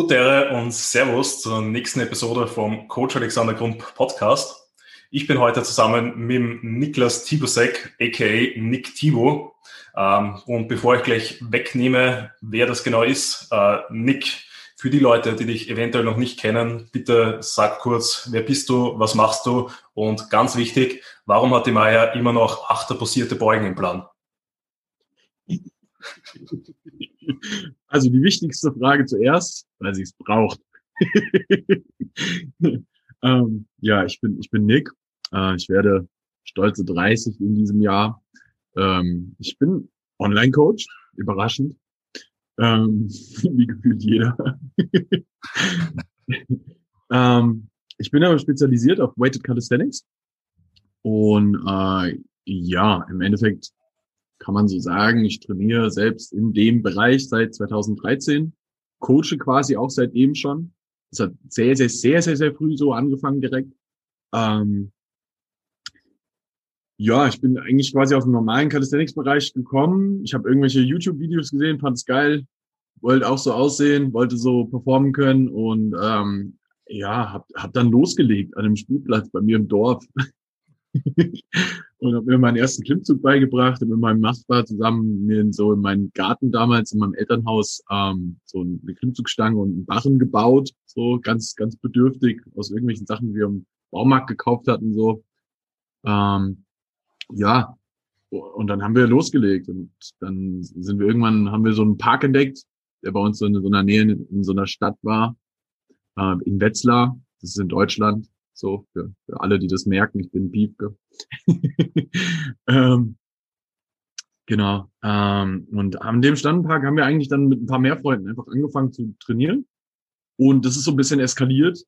Gute und Servus zur nächsten Episode vom Coach Alexander Grump Podcast. Ich bin heute zusammen mit Niklas Tibusek, aka Nick Tibo. Ähm, und bevor ich gleich wegnehme, wer das genau ist, äh, Nick, für die Leute, die dich eventuell noch nicht kennen, bitte sag kurz, wer bist du, was machst du und ganz wichtig, warum hat die Maya immer noch achter posierte Beugen im Plan? Also die wichtigste Frage zuerst, weil sie es braucht. ähm, ja, ich bin, ich bin Nick. Äh, ich werde stolze 30 in diesem Jahr. Ähm, ich bin Online-Coach, überraschend. Ähm, wie gefühlt jeder. ähm, ich bin aber spezialisiert auf Weighted Calisthenics. Und äh, ja, im Endeffekt kann man so sagen, ich trainiere selbst in dem Bereich seit 2013, coache quasi auch seitdem schon. Das hat sehr, sehr, sehr, sehr, sehr früh so angefangen direkt. Ähm, ja, ich bin eigentlich quasi aus dem normalen Calisthenics-Bereich gekommen. Ich habe irgendwelche YouTube-Videos gesehen, fand es geil, wollte auch so aussehen, wollte so performen können und ähm, ja, hab, hab dann losgelegt an einem Spielplatz bei mir im Dorf. und habe mir meinen ersten Klimmzug beigebracht, habe mit meinem Nachbar zusammen mir so in meinem Garten damals in meinem Elternhaus ähm, so eine Klimmzugstange und einen Barren gebaut, so ganz ganz bedürftig aus irgendwelchen Sachen, die wir im Baumarkt gekauft hatten, so. Ähm, ja, und dann haben wir losgelegt und dann sind wir irgendwann haben wir so einen Park entdeckt, der bei uns so in so einer Nähe in, in so einer Stadt war, äh, in Wetzlar, das ist in Deutschland so, für, für alle, die das merken, ich bin Piepke. ähm, genau. Ähm, und an dem Standpark haben wir eigentlich dann mit ein paar mehr Freunden einfach angefangen zu trainieren. Und das ist so ein bisschen eskaliert,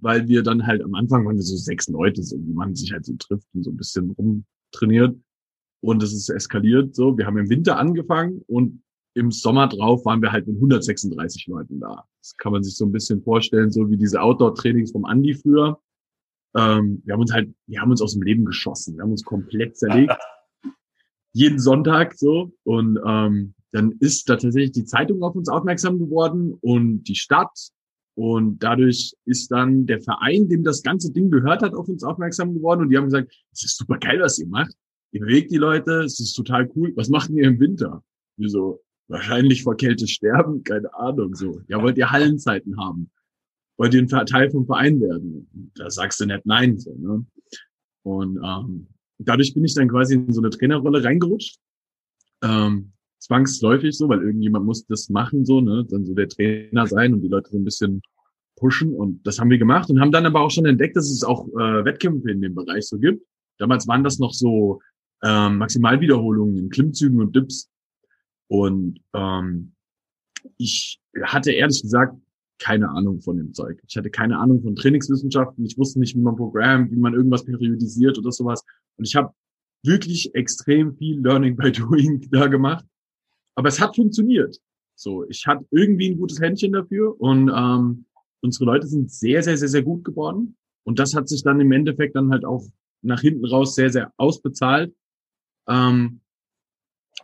weil wir dann halt am Anfang waren wir so sechs Leute, so wie man sich halt so trifft und so ein bisschen rumtrainiert. Und es ist eskaliert so. Wir haben im Winter angefangen und im Sommer drauf waren wir halt mit 136 Leuten da. Das kann man sich so ein bisschen vorstellen, so wie diese Outdoor-Trainings vom Andi früher. Ähm, wir haben uns halt, wir haben uns aus dem Leben geschossen. Wir haben uns komplett zerlegt. Jeden Sonntag so. Und ähm, dann ist da tatsächlich die Zeitung auf uns aufmerksam geworden und die Stadt. Und dadurch ist dann der Verein, dem das ganze Ding gehört hat, auf uns aufmerksam geworden. Und die haben gesagt, es ist super geil, was ihr macht. Ihr bewegt die Leute, es ist total cool. Was macht ihr im Winter? Wir so, wahrscheinlich vor Kälte sterben, keine Ahnung, so. Ja, wollt ihr Hallenzeiten haben? Wollt ihr Teil vom Verein werden? Da sagst du nicht nein. So, ne? Und ähm, dadurch bin ich dann quasi in so eine Trainerrolle reingerutscht. Ähm, zwangsläufig so, weil irgendjemand muss das machen, so, ne? Dann so der Trainer sein und die Leute so ein bisschen pushen. Und das haben wir gemacht und haben dann aber auch schon entdeckt, dass es auch äh, Wettkämpfe in dem Bereich so gibt. Damals waren das noch so ähm, Maximalwiederholungen in Klimmzügen und Dips. Und ähm, ich hatte ehrlich gesagt keine Ahnung von dem Zeug. Ich hatte keine Ahnung von Trainingswissenschaften. Ich wusste nicht, wie man programmt, wie man irgendwas periodisiert oder sowas. Und ich habe wirklich extrem viel Learning by Doing da gemacht. Aber es hat funktioniert. So, ich hatte irgendwie ein gutes Händchen dafür und ähm, unsere Leute sind sehr, sehr, sehr, sehr gut geworden. Und das hat sich dann im Endeffekt dann halt auch nach hinten raus sehr, sehr ausbezahlt. Ähm,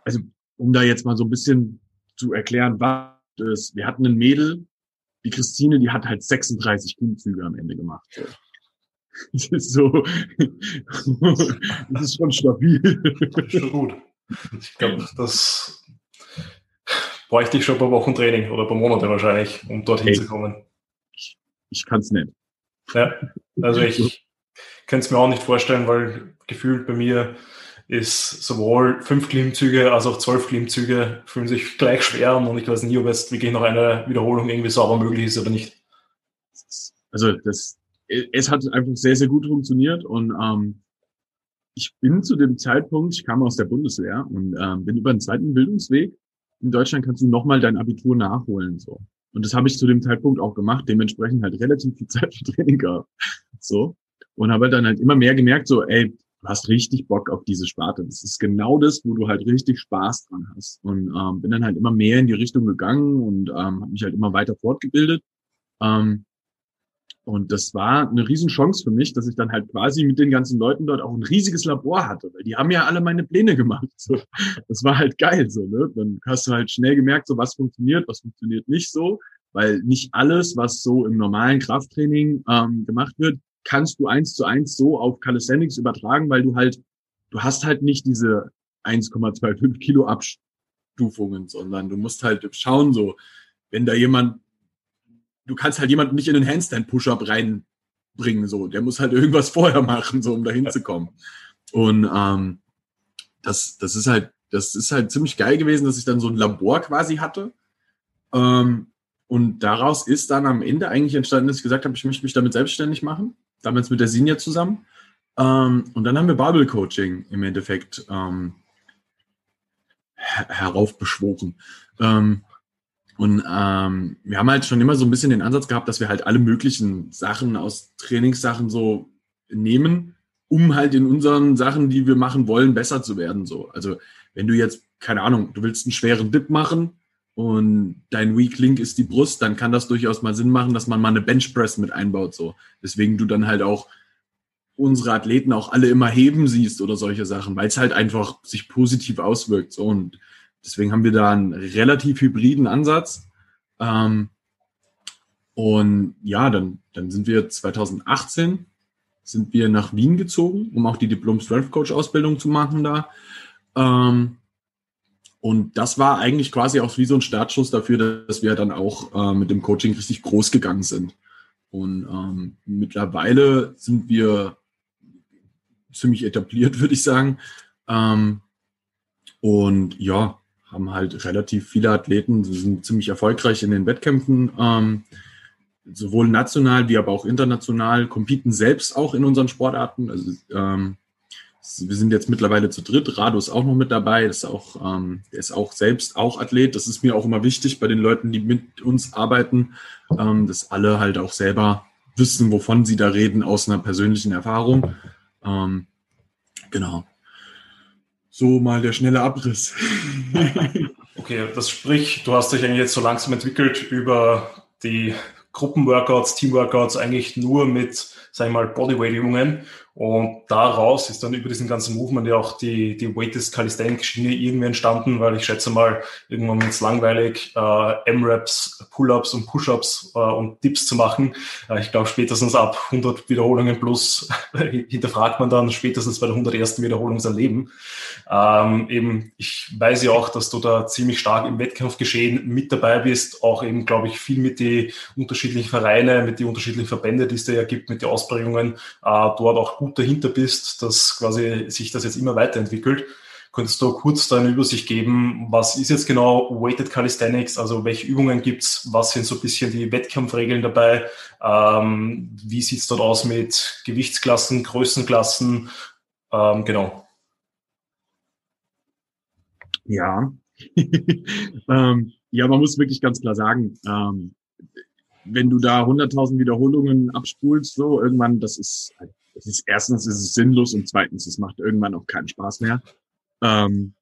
also, um da jetzt mal so ein bisschen zu erklären, was ist. Wir hatten ein Mädel, die Christine, die hat halt 36 Klimmzüge am Ende gemacht. So. Das ist so, das ist schon stabil. Schon gut. Ich glaube, das bräuchte ich schon ein paar Wochen Training oder ein paar Monate wahrscheinlich, um dorthin hey, zu kommen. Ich, ich kann es nicht. Ja, also ich kann es mir auch nicht vorstellen, weil gefühlt bei mir ist sowohl fünf Klimmzüge als auch zwölf Klimmzüge fühlen sich gleich schwer an und ich weiß nie, ob jetzt wirklich noch eine Wiederholung irgendwie sauber möglich ist oder nicht. Also das, es hat einfach sehr, sehr gut funktioniert und ähm, ich bin zu dem Zeitpunkt, ich kam aus der Bundeswehr und ähm, bin über den zweiten Bildungsweg. In Deutschland kannst du nochmal dein Abitur nachholen. so. Und das habe ich zu dem Zeitpunkt auch gemacht, dementsprechend halt relativ viel Zeit für Training gehabt. So. Und habe dann halt immer mehr gemerkt, so, ey, du hast richtig Bock auf diese Sparte. Das ist genau das, wo du halt richtig Spaß dran hast. Und ähm, bin dann halt immer mehr in die Richtung gegangen und ähm, habe mich halt immer weiter fortgebildet. Ähm, und das war eine Riesenchance für mich, dass ich dann halt quasi mit den ganzen Leuten dort auch ein riesiges Labor hatte, weil die haben ja alle meine Pläne gemacht. So, das war halt geil so, ne? Dann hast du halt schnell gemerkt, so was funktioniert, was funktioniert nicht so. weil nicht alles, was so im normalen Krafttraining ähm, gemacht wird, kannst du eins zu eins so auf Calisthenics übertragen, weil du halt, du hast halt nicht diese 1,25 Kilo Abstufungen, sondern du musst halt schauen, so, wenn da jemand, du kannst halt jemanden nicht in den Handstand-Push-Up reinbringen, so, der muss halt irgendwas vorher machen, so, um da hinzukommen. Und ähm, das, das ist halt, das ist halt ziemlich geil gewesen, dass ich dann so ein Labor quasi hatte. Ähm, und daraus ist dann am Ende eigentlich entstanden, dass ich gesagt habe, ich möchte mich damit selbstständig machen. Damals mit der Sinja zusammen. Ähm, und dann haben wir Barbell Coaching im Endeffekt ähm, heraufbeschworen. Ähm, und ähm, wir haben halt schon immer so ein bisschen den Ansatz gehabt, dass wir halt alle möglichen Sachen aus Trainingssachen so nehmen, um halt in unseren Sachen, die wir machen wollen, besser zu werden. So. Also wenn du jetzt, keine Ahnung, du willst einen schweren Dip machen und dein Weak Link ist die Brust, dann kann das durchaus mal Sinn machen, dass man mal eine Bench Press mit einbaut. So. Deswegen du dann halt auch unsere Athleten auch alle immer heben siehst oder solche Sachen, weil es halt einfach sich positiv auswirkt. So. Und deswegen haben wir da einen relativ hybriden Ansatz. Ähm, und ja, dann, dann sind wir 2018 sind wir nach Wien gezogen, um auch die Diplom Strength Coach Ausbildung zu machen da. Ähm, und das war eigentlich quasi auch wie so ein Startschuss dafür, dass wir dann auch äh, mit dem Coaching richtig groß gegangen sind. Und ähm, mittlerweile sind wir ziemlich etabliert, würde ich sagen. Ähm, und ja, haben halt relativ viele Athleten, sie sind ziemlich erfolgreich in den Wettkämpfen, ähm, sowohl national wie aber auch international, competen selbst auch in unseren Sportarten. Also ähm, wir sind jetzt mittlerweile zu dritt. Rado ist auch noch mit dabei. ist auch, ähm, ist auch selbst auch Athlet. Das ist mir auch immer wichtig bei den Leuten, die mit uns arbeiten, ähm, dass alle halt auch selber wissen, wovon sie da reden aus einer persönlichen Erfahrung. Ähm, genau. So mal der schnelle Abriss. okay, das sprich, du hast dich eigentlich jetzt so langsam entwickelt über die Gruppenworkouts, Teamworkouts eigentlich nur mit, sag ich mal, Bodyweight-Übungen und daraus ist dann über diesen ganzen Movement ja auch die, die Weighted Calisthenics Schiene irgendwie entstanden, weil ich schätze mal, irgendwann wird es langweilig, äh, M-Raps, Pull-Ups und Push-Ups äh, und Dips zu machen. Äh, ich glaube, spätestens ab 100 Wiederholungen plus hinterfragt man dann spätestens bei der 101. Wiederholung sein Leben. Ähm, eben, ich weiß ja auch, dass du da ziemlich stark im Wettkampfgeschehen mit dabei bist, auch eben, glaube ich, viel mit die unterschiedlichen Vereine, mit die unterschiedlichen Verbände, die es da ja gibt, mit den Ausprägungen, äh, dort auch gut dahinter bist, dass quasi sich das jetzt immer weiterentwickelt. Könntest du kurz da eine Übersicht geben, was ist jetzt genau Weighted Calisthenics, also welche Übungen gibt's, was sind so ein bisschen die Wettkampfregeln dabei, ähm, wie sieht's dort aus mit Gewichtsklassen, Größenklassen, ähm, genau. Ja, ähm, ja, man muss wirklich ganz klar sagen, ähm, wenn du da 100.000 Wiederholungen abspulst, so irgendwann, das ist es ist erstens ist es sinnlos und zweitens es macht irgendwann auch keinen Spaß mehr. Ähm,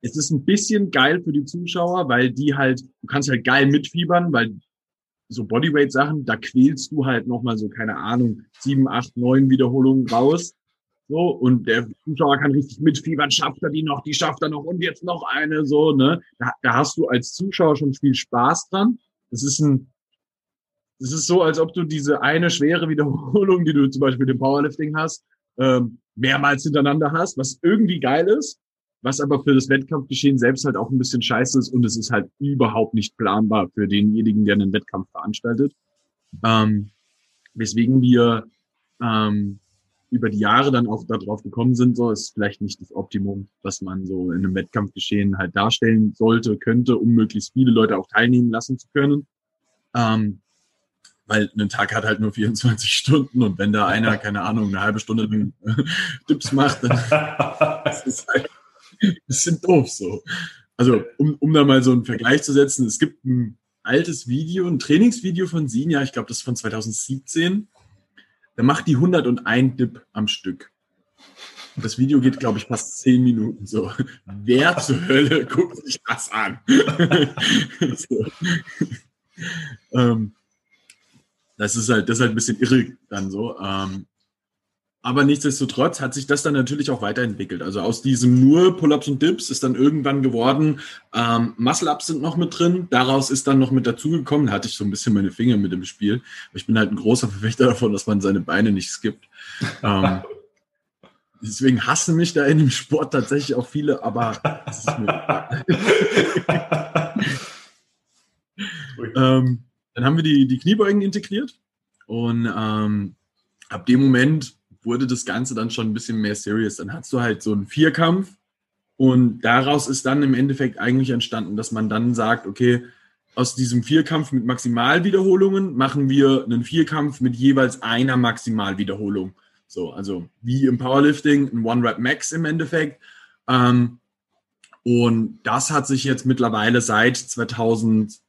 es ist ein bisschen geil für die Zuschauer, weil die halt, du kannst halt geil mitfiebern, weil so Bodyweight-Sachen, da quälst du halt nochmal so, keine Ahnung, sieben, acht, neun Wiederholungen raus. So, und der Zuschauer kann richtig mitfiebern, schafft er die noch, die schafft er noch und jetzt noch eine, so, ne? Da, da hast du als Zuschauer schon viel Spaß dran. Das ist ein es ist so, als ob du diese eine schwere Wiederholung, die du zum Beispiel dem Powerlifting hast, ähm, mehrmals hintereinander hast, was irgendwie geil ist, was aber für das Wettkampfgeschehen selbst halt auch ein bisschen scheiße ist und es ist halt überhaupt nicht planbar für denjenigen, der einen Wettkampf veranstaltet. Ähm, weswegen wir ähm, über die Jahre dann auch darauf gekommen sind, so ist vielleicht nicht das Optimum, was man so in einem Wettkampfgeschehen halt darstellen sollte, könnte, um möglichst viele Leute auch teilnehmen lassen zu können. Ähm, weil ein Tag hat halt nur 24 Stunden und wenn da einer, keine Ahnung, eine halbe Stunde Tipps macht, dann ist es halt ein bisschen doof so. Also, um, um da mal so einen Vergleich zu setzen, es gibt ein altes Video, ein Trainingsvideo von Sinja, ich glaube, das ist von 2017. Da macht die 101 Dip am Stück. Und das Video geht, glaube ich, fast 10 Minuten so. Wer zur Hölle guckt sich das an? so. ähm, das ist halt, das ist halt ein bisschen irre dann so. Ähm, Aber nichtsdestotrotz hat sich das dann natürlich auch weiterentwickelt. Also aus diesem nur Pull-ups und Dips ist dann irgendwann geworden, ähm, Muscle-Ups sind noch mit drin. Daraus ist dann noch mit dazugekommen, da hatte ich so ein bisschen meine Finger mit im Spiel. Ich bin halt ein großer Verfechter davon, dass man seine Beine nicht skippt. ähm, deswegen hassen mich da in dem Sport tatsächlich auch viele, aber es ist mir ähm, dann haben wir die, die Kniebeugen integriert und ähm, ab dem Moment wurde das Ganze dann schon ein bisschen mehr serious. Dann hast du halt so einen Vierkampf und daraus ist dann im Endeffekt eigentlich entstanden, dass man dann sagt, okay, aus diesem Vierkampf mit Maximalwiederholungen machen wir einen Vierkampf mit jeweils einer Maximalwiederholung. So, also wie im Powerlifting, ein One-Rep-Max im Endeffekt. Ähm, und das hat sich jetzt mittlerweile seit 2000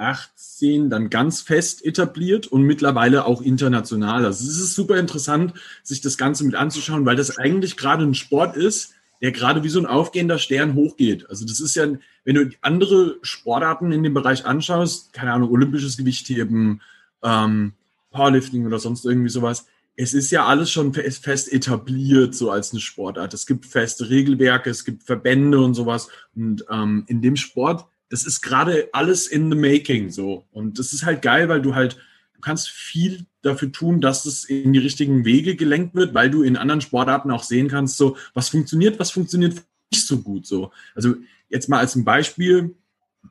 18 dann ganz fest etabliert und mittlerweile auch international. Also es ist super interessant, sich das Ganze mit anzuschauen, weil das eigentlich gerade ein Sport ist, der gerade wie so ein aufgehender Stern hochgeht. Also das ist ja, wenn du andere Sportarten in dem Bereich anschaust, keine Ahnung, olympisches Gewichtheben, ähm, Powerlifting oder sonst irgendwie sowas, es ist ja alles schon fest etabliert, so als eine Sportart. Es gibt feste Regelwerke, es gibt Verbände und sowas. Und ähm, in dem Sport das ist gerade alles in the making so. Und das ist halt geil, weil du halt, du kannst viel dafür tun, dass es in die richtigen Wege gelenkt wird, weil du in anderen Sportarten auch sehen kannst, so, was funktioniert, was funktioniert nicht so gut so. Also jetzt mal als ein Beispiel,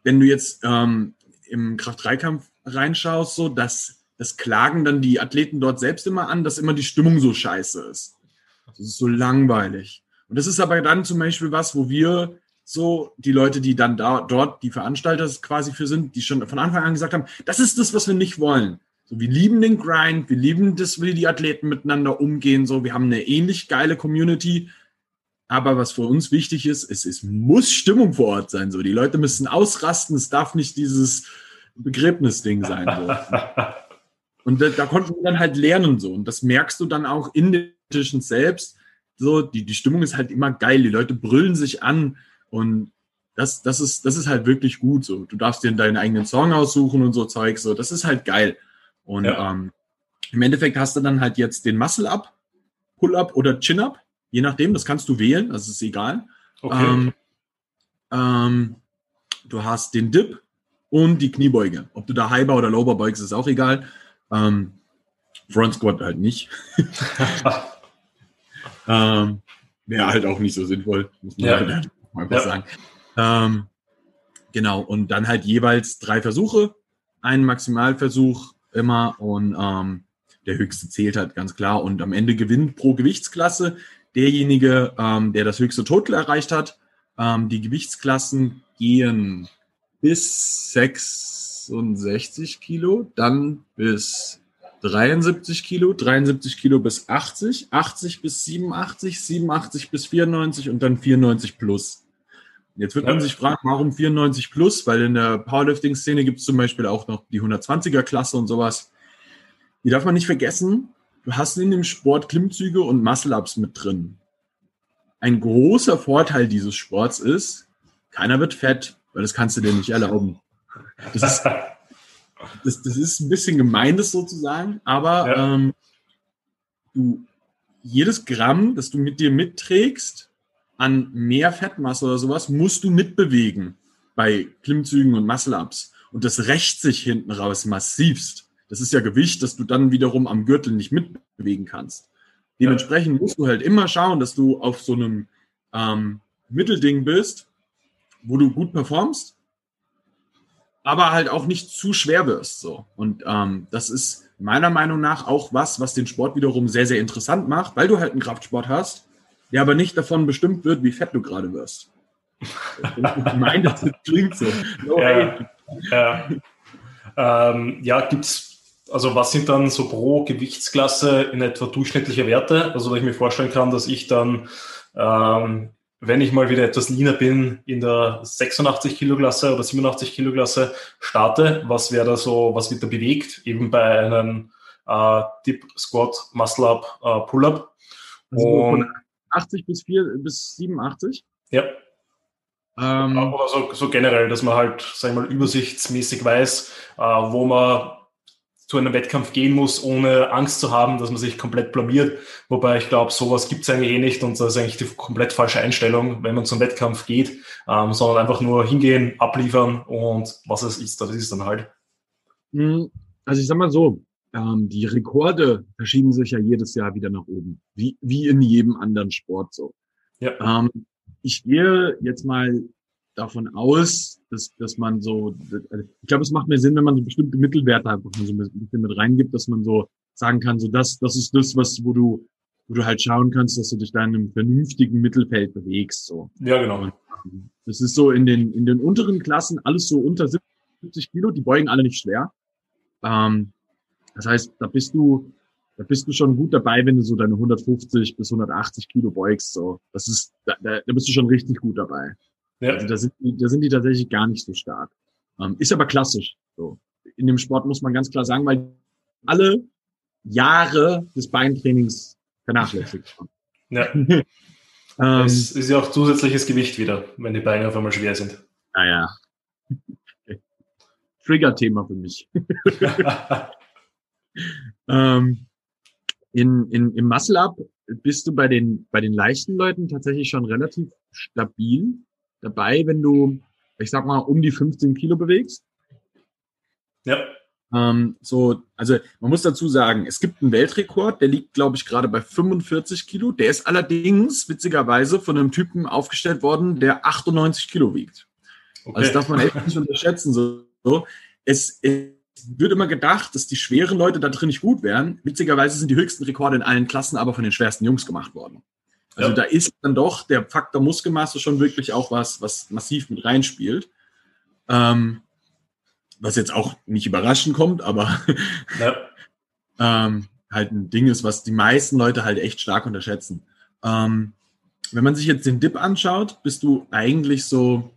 wenn du jetzt ähm, im Kraft-3-Kampf reinschaust, so, dass das klagen dann die Athleten dort selbst immer an, dass immer die Stimmung so scheiße ist. Das ist so langweilig. Und das ist aber dann zum Beispiel was, wo wir so die Leute, die dann da, dort die Veranstalter quasi für sind, die schon von Anfang an gesagt haben, das ist das, was wir nicht wollen. So, wir lieben den Grind, wir lieben das, wie die Athleten miteinander umgehen, so, wir haben eine ähnlich geile Community. Aber was für uns wichtig ist, ist, es muss Stimmung vor Ort sein. So, die Leute müssen ausrasten. Es darf nicht dieses Begräbnisding sein. So. Und da, da konnten wir dann halt lernen so. Und das merkst du dann auch in den Tischen selbst. So, die, die Stimmung ist halt immer geil. Die Leute brüllen sich an. Und das, das, ist, das ist halt wirklich gut so. Du darfst dir deinen eigenen Song aussuchen und so Zeug. So, das ist halt geil. Und ja. ähm, im Endeffekt hast du dann halt jetzt den Muscle-Up, Pull-Up oder Chin-Up, je nachdem, das kannst du wählen, das ist egal. Okay. Ähm, ähm, du hast den Dip und die Kniebeuge. Ob du da Highbar oder Lowbar beugst, ist auch egal. Ähm, Front Squat halt nicht. ähm, Wäre halt auch nicht so sinnvoll, muss man ja. halt einfach ja. sagen. Ähm, genau, und dann halt jeweils drei Versuche, einen Maximalversuch immer und ähm, der höchste zählt halt ganz klar und am Ende gewinnt pro Gewichtsklasse derjenige, ähm, der das höchste Total erreicht hat. Ähm, die Gewichtsklassen gehen bis 66 Kilo, dann bis 73 Kilo, 73 Kilo bis 80, 80 bis 87, 87 bis 94 und dann 94 plus. Jetzt wird man sich fragen, warum 94 plus? Weil in der Powerlifting-Szene gibt es zum Beispiel auch noch die 120er-Klasse und sowas. Die darf man nicht vergessen. Du hast in dem Sport Klimmzüge und Muscle-Ups mit drin. Ein großer Vorteil dieses Sports ist, keiner wird fett, weil das kannst du dir nicht erlauben. Das ist, das, das ist ein bisschen gemeines sozusagen, aber ja. ähm, du, jedes Gramm, das du mit dir mitträgst, an mehr Fettmasse oder sowas musst du mitbewegen bei Klimmzügen und Muscle-Ups. Und das rächt sich hinten raus massivst. Das ist ja Gewicht, das du dann wiederum am Gürtel nicht mitbewegen kannst. Dementsprechend musst du halt immer schauen, dass du auf so einem ähm, Mittelding bist, wo du gut performst, aber halt auch nicht zu schwer wirst. So. Und ähm, das ist meiner Meinung nach auch was, was den Sport wiederum sehr, sehr interessant macht, weil du halt einen Kraftsport hast der aber nicht davon bestimmt wird, wie fett du gerade wirst. Ich meine, das klingt so. No ja, ja. Ähm, ja gibt's, also was sind dann so pro Gewichtsklasse in etwa durchschnittliche Werte? Also, dass ich mir vorstellen kann, dass ich dann, ähm, wenn ich mal wieder etwas leaner bin, in der 86 Kilo Klasse oder 87 Kilo Klasse starte. Was wäre da so, was wird da bewegt? Eben bei einem äh, Dip, Squat, Muscle Up, äh, Pull Up. Also und 80 bis, 4, bis 87. Ja. Ähm, Oder so, so, generell, dass man halt, sag ich mal, übersichtsmäßig weiß, äh, wo man zu einem Wettkampf gehen muss, ohne Angst zu haben, dass man sich komplett blamiert. Wobei ich glaube, sowas gibt es eigentlich eh nicht und das ist eigentlich die komplett falsche Einstellung, wenn man zum Wettkampf geht, ähm, sondern einfach nur hingehen, abliefern und was es ist, das ist dann halt. Hm, also ich sag mal so, ähm, die Rekorde verschieben sich ja jedes Jahr wieder nach oben, wie, wie in jedem anderen Sport so. Ja. Ähm, ich gehe jetzt mal davon aus, dass, dass man so, ich glaube, es macht mehr Sinn, wenn man so bestimmte Mittelwerte einfach so ein bisschen mit reingibt, dass man so sagen kann, so das, das ist das, was, wo du, wo du halt schauen kannst, dass du dich da in einem vernünftigen Mittelfeld bewegst, so. Ja, genau. Und das ist so in den, in den unteren Klassen alles so unter 70 Kilo, die beugen alle nicht schwer. Ähm, das heißt, da bist du, da bist du schon gut dabei, wenn du so deine 150 bis 180 Kilo beugst, so. Das ist, da, da bist du schon richtig gut dabei. Ja. Also da sind, die, da sind die tatsächlich gar nicht so stark. Ähm, ist aber klassisch. So. In dem Sport muss man ganz klar sagen, weil alle Jahre des Beintrainings vernachlässigt haben. Ja. ähm, es ist ja auch zusätzliches Gewicht wieder, wenn die Beine auf einmal schwer sind. Naja. Ah, Trigger-Thema für mich. ähm, in, in, Im Muscle-Up bist du bei den, bei den leichten Leuten tatsächlich schon relativ stabil dabei, wenn du, ich sag mal, um die 15 Kilo bewegst. Ja. Ähm, so, also man muss dazu sagen, es gibt einen Weltrekord, der liegt, glaube ich, gerade bei 45 Kilo. Der ist allerdings witzigerweise von einem Typen aufgestellt worden, der 98 Kilo wiegt. Okay. Also das darf man echt nicht unterschätzen. So. Es, es wird immer gedacht, dass die schweren Leute da drin nicht gut wären. Witzigerweise sind die höchsten Rekorde in allen Klassen aber von den schwersten Jungs gemacht worden. Also ja. da ist dann doch der Faktor Muskelmasse schon wirklich auch was, was massiv mit reinspielt. Ähm, was jetzt auch nicht überraschend kommt, aber ja. ähm, halt ein Ding ist, was die meisten Leute halt echt stark unterschätzen. Ähm, wenn man sich jetzt den Dip anschaut, bist du eigentlich so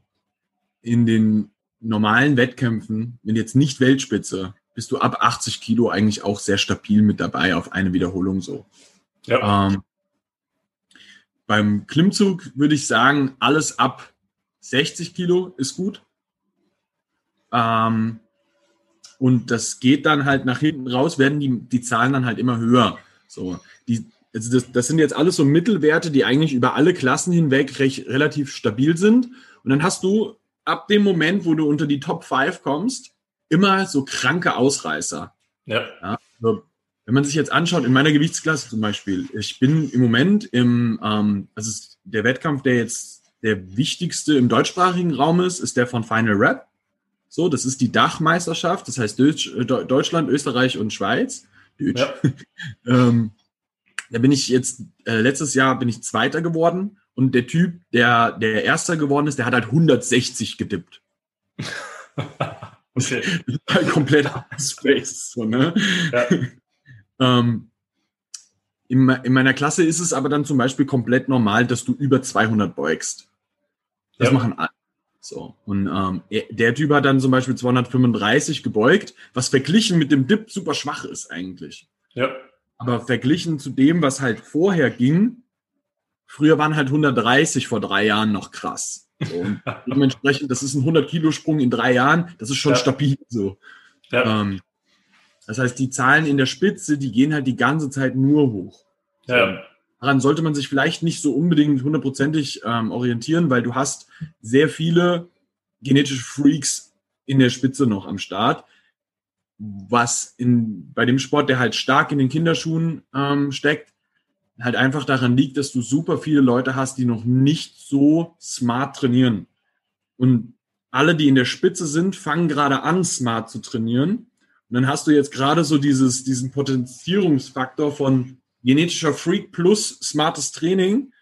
in den normalen Wettkämpfen, wenn jetzt nicht Weltspitze, bist du ab 80 Kilo eigentlich auch sehr stabil mit dabei auf eine Wiederholung so. Ja. Ähm, beim Klimmzug würde ich sagen, alles ab 60 Kilo ist gut. Ähm, und das geht dann halt nach hinten raus, werden die, die Zahlen dann halt immer höher. So, die, also das, das sind jetzt alles so Mittelwerte, die eigentlich über alle Klassen hinweg recht, relativ stabil sind. Und dann hast du ab dem Moment, wo du unter die Top 5 kommst, immer so kranke Ausreißer. Ja. ja also wenn man sich jetzt anschaut, in meiner Gewichtsklasse zum Beispiel, ich bin im Moment im, ähm, also der Wettkampf, der jetzt der wichtigste im deutschsprachigen Raum ist, ist der von Final Rap. So, das ist die Dachmeisterschaft, das heißt äh, Deutschland, Österreich und Schweiz. Ja. ähm, da bin ich jetzt, äh, letztes Jahr bin ich Zweiter geworden und der Typ, der, der Erster geworden ist, der hat halt 160 gedippt. okay. komplett Space, so, ne? Ja. Ähm, in, in, meiner Klasse ist es aber dann zum Beispiel komplett normal, dass du über 200 beugst. Das ja. machen alle. So. Und ähm, der Typ hat dann zum Beispiel 235 gebeugt, was verglichen mit dem Dip super schwach ist eigentlich. Ja. Aber verglichen zu dem, was halt vorher ging, früher waren halt 130 vor drei Jahren noch krass. So. Und dementsprechend, das ist ein 100 Kilo Sprung in drei Jahren, das ist schon ja. stabil so. Ja. Ähm, das heißt, die Zahlen in der Spitze, die gehen halt die ganze Zeit nur hoch. Ja. Daran sollte man sich vielleicht nicht so unbedingt hundertprozentig ähm, orientieren, weil du hast sehr viele genetische Freaks in der Spitze noch am Start, was in, bei dem Sport, der halt stark in den Kinderschuhen ähm, steckt, halt einfach daran liegt, dass du super viele Leute hast, die noch nicht so smart trainieren. Und alle, die in der Spitze sind, fangen gerade an, smart zu trainieren und dann hast du jetzt gerade so dieses, diesen Potenzierungsfaktor von genetischer Freak plus smartes Training.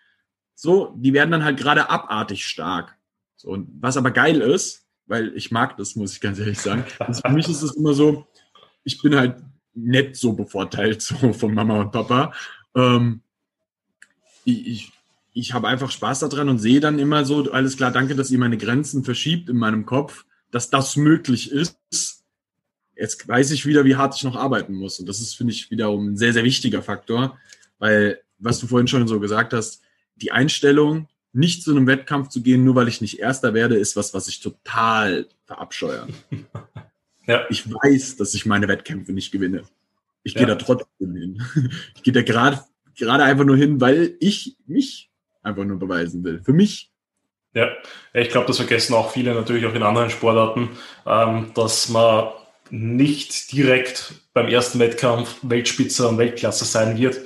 So, die werden dann halt gerade abartig stark. So, und was aber geil ist, weil ich mag das, muss ich ganz ehrlich sagen. Also für mich ist es immer so, ich bin halt nett so bevorteilt so von Mama und Papa. Ähm, ich, ich, ich habe einfach Spaß daran und sehe dann immer so, alles klar, danke, dass ihr meine Grenzen verschiebt in meinem Kopf, dass das möglich ist jetzt weiß ich wieder, wie hart ich noch arbeiten muss. Und das ist, finde ich, wiederum ein sehr, sehr wichtiger Faktor, weil, was du vorhin schon so gesagt hast, die Einstellung, nicht zu einem Wettkampf zu gehen, nur weil ich nicht Erster werde, ist was, was ich total verabscheue. Ja. Ich weiß, dass ich meine Wettkämpfe nicht gewinne. Ich ja. gehe da trotzdem hin. Ich gehe da gerade gerade einfach nur hin, weil ich mich einfach nur beweisen will. Für mich. Ja, ich glaube, das vergessen auch viele natürlich auch in anderen Sportarten, ähm, dass man nicht direkt beim ersten Wettkampf Weltspitze und Weltklasse sein wird.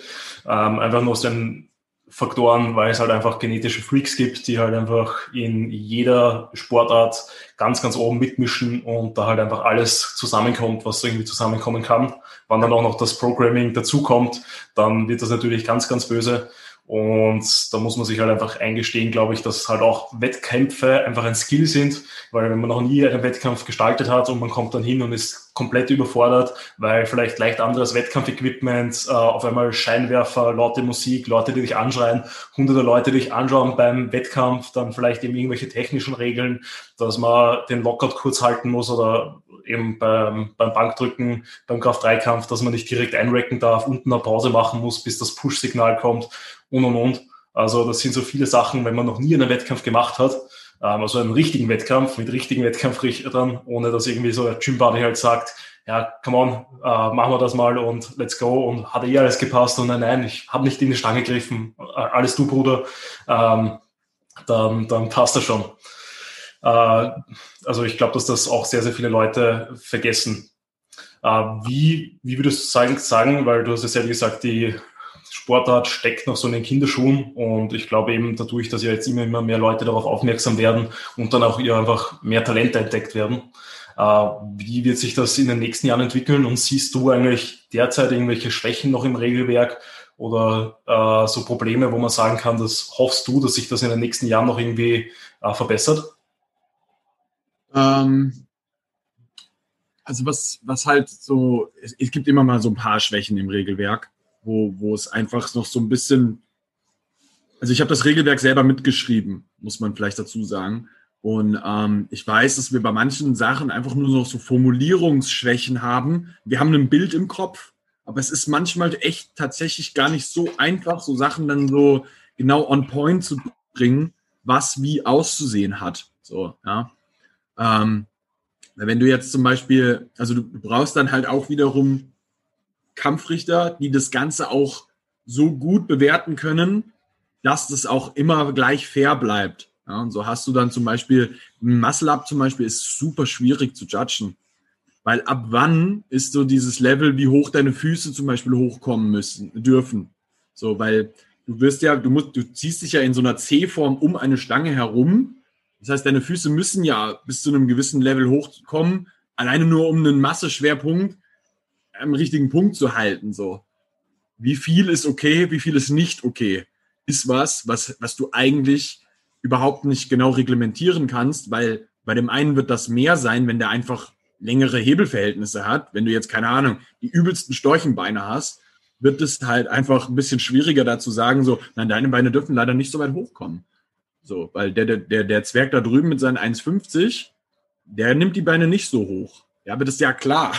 Ähm, einfach nur aus den Faktoren, weil es halt einfach genetische Freaks gibt, die halt einfach in jeder Sportart ganz, ganz oben mitmischen und da halt einfach alles zusammenkommt, was irgendwie zusammenkommen kann. Wann dann auch noch das Programming dazukommt, dann wird das natürlich ganz, ganz böse. Und da muss man sich halt einfach eingestehen, glaube ich, dass halt auch Wettkämpfe einfach ein Skill sind, weil wenn man noch nie einen Wettkampf gestaltet hat und man kommt dann hin und ist komplett überfordert, weil vielleicht leicht anderes Wettkampfequipment, äh, auf einmal Scheinwerfer, laute Musik, Leute, die dich anschreien, hunderte Leute, die dich anschauen beim Wettkampf, dann vielleicht eben irgendwelche technischen Regeln, dass man den Lockout kurz halten muss oder eben beim, beim Bankdrücken, beim Kraft-3-Kampf, dass man nicht direkt einracken darf, unten eine Pause machen muss, bis das Push-Signal kommt und und und. Also das sind so viele Sachen, wenn man noch nie einen Wettkampf gemacht hat, ähm, also einen richtigen Wettkampf mit richtigen Wettkampfrichtern, ohne dass irgendwie so der Gymbody halt sagt, ja, come on, äh, machen wir das mal und let's go und hat eh alles gepasst und nein, nein, ich habe nicht in die Stange gegriffen, äh, alles du, Bruder, ähm, dann, dann passt das schon. Äh, also ich glaube, dass das auch sehr, sehr viele Leute vergessen. Äh, wie, wie würdest du sagen, sagen, weil du hast ja selber gesagt, die Sportart steckt noch so in den Kinderschuhen und ich glaube eben dadurch, dass ja jetzt immer, immer mehr Leute darauf aufmerksam werden und dann auch ihr einfach mehr Talente entdeckt werden. Äh, wie wird sich das in den nächsten Jahren entwickeln und siehst du eigentlich derzeit irgendwelche Schwächen noch im Regelwerk oder äh, so Probleme, wo man sagen kann, das hoffst du, dass sich das in den nächsten Jahren noch irgendwie äh, verbessert? Ähm, also was, was halt so, es, es, gibt immer mal so ein paar Schwächen im Regelwerk, wo, wo es einfach noch so ein bisschen, also ich habe das Regelwerk selber mitgeschrieben, muss man vielleicht dazu sagen. Und ähm, ich weiß, dass wir bei manchen Sachen einfach nur noch so Formulierungsschwächen haben. Wir haben ein Bild im Kopf, aber es ist manchmal echt tatsächlich gar nicht so einfach, so Sachen dann so genau on point zu bringen, was wie auszusehen hat. So, ja. Ähm, wenn du jetzt zum Beispiel, also du brauchst dann halt auch wiederum Kampfrichter, die das Ganze auch so gut bewerten können, dass das auch immer gleich fair bleibt. Ja, und so hast du dann zum Beispiel, ein Muscle-Up zum Beispiel ist super schwierig zu judgen. Weil ab wann ist so dieses Level, wie hoch deine Füße zum Beispiel hochkommen müssen, dürfen. So, weil du wirst ja, du musst, du ziehst dich ja in so einer C-Form um eine Stange herum das heißt, deine Füße müssen ja bis zu einem gewissen Level hochkommen, alleine nur um einen Masseschwerpunkt am richtigen Punkt zu halten. So, wie viel ist okay, wie viel ist nicht okay, ist was, was, was du eigentlich überhaupt nicht genau reglementieren kannst, weil bei dem einen wird das mehr sein, wenn der einfach längere Hebelverhältnisse hat. Wenn du jetzt keine Ahnung die übelsten Storchenbeine hast, wird es halt einfach ein bisschen schwieriger da zu sagen, so, nein, deine Beine dürfen leider nicht so weit hochkommen. So, weil der, der, der Zwerg da drüben mit seinen 1,50, der nimmt die Beine nicht so hoch. Ja, aber das ist ja klar.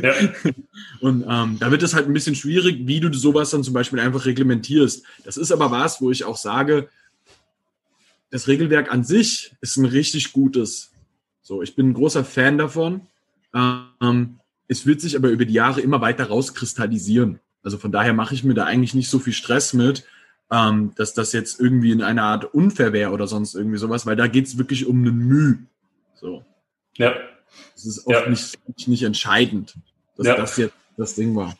Ja. Und ähm, da wird es halt ein bisschen schwierig, wie du sowas dann zum Beispiel einfach reglementierst. Das ist aber was, wo ich auch sage, das Regelwerk an sich ist ein richtig gutes. So, ich bin ein großer Fan davon. Ähm, es wird sich aber über die Jahre immer weiter rauskristallisieren. Also von daher mache ich mir da eigentlich nicht so viel Stress mit, ähm, dass das jetzt irgendwie in einer Art unfair wäre oder sonst irgendwie sowas, weil da geht es wirklich um einen Mühe. So. Ja. Das ist oft ja. nicht, nicht entscheidend, dass ja. das jetzt das Ding war.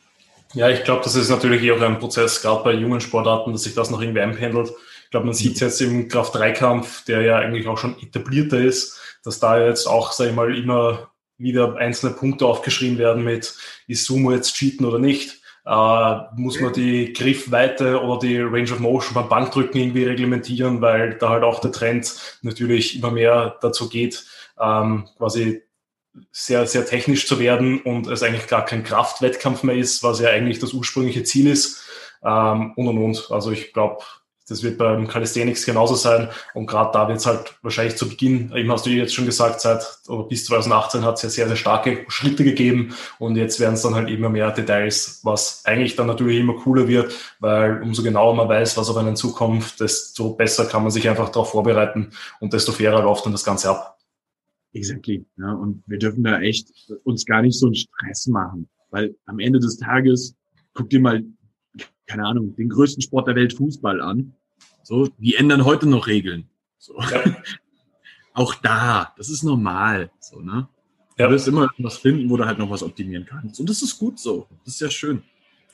Ja, ich glaube, das ist natürlich auch ein Prozess, gerade bei jungen Sportarten, dass sich das noch irgendwie einpendelt. Ich glaube, man sieht es jetzt im Kraft-3-Kampf, der ja eigentlich auch schon etablierter ist, dass da jetzt auch, sag ich mal, immer wieder einzelne Punkte aufgeschrieben werden mit, ist Sumo jetzt cheaten oder nicht? äh, muss man die Griffweite oder die Range of Motion beim Bankdrücken irgendwie reglementieren, weil da halt auch der Trend natürlich immer mehr dazu geht, ähm, quasi sehr, sehr technisch zu werden und es eigentlich gar kein Kraftwettkampf mehr ist, was ja eigentlich das ursprüngliche Ziel ist ähm, und und und. Also ich glaube, das wird beim Calisthenics genauso sein. Und gerade da wird es halt wahrscheinlich zu Beginn, eben hast du jetzt schon gesagt, seit oder bis 2018 hat es ja sehr, sehr starke Schritte gegeben. Und jetzt werden es dann halt immer mehr Details, was eigentlich dann natürlich immer cooler wird, weil umso genauer man weiß, was auf einen zukommt, desto besser kann man sich einfach darauf vorbereiten und desto fairer läuft dann das Ganze ab. Exactly. Ja, und wir dürfen da echt uns gar nicht so einen Stress machen, weil am Ende des Tages guck dir mal, keine Ahnung, den größten Sport der Welt Fußball an. So, die ändern heute noch Regeln. So. Ja. Auch da, das ist normal. So, ne? Ja. Du wirst immer was finden, wo du halt noch was optimieren kannst. Und das ist gut so. Das ist ja schön.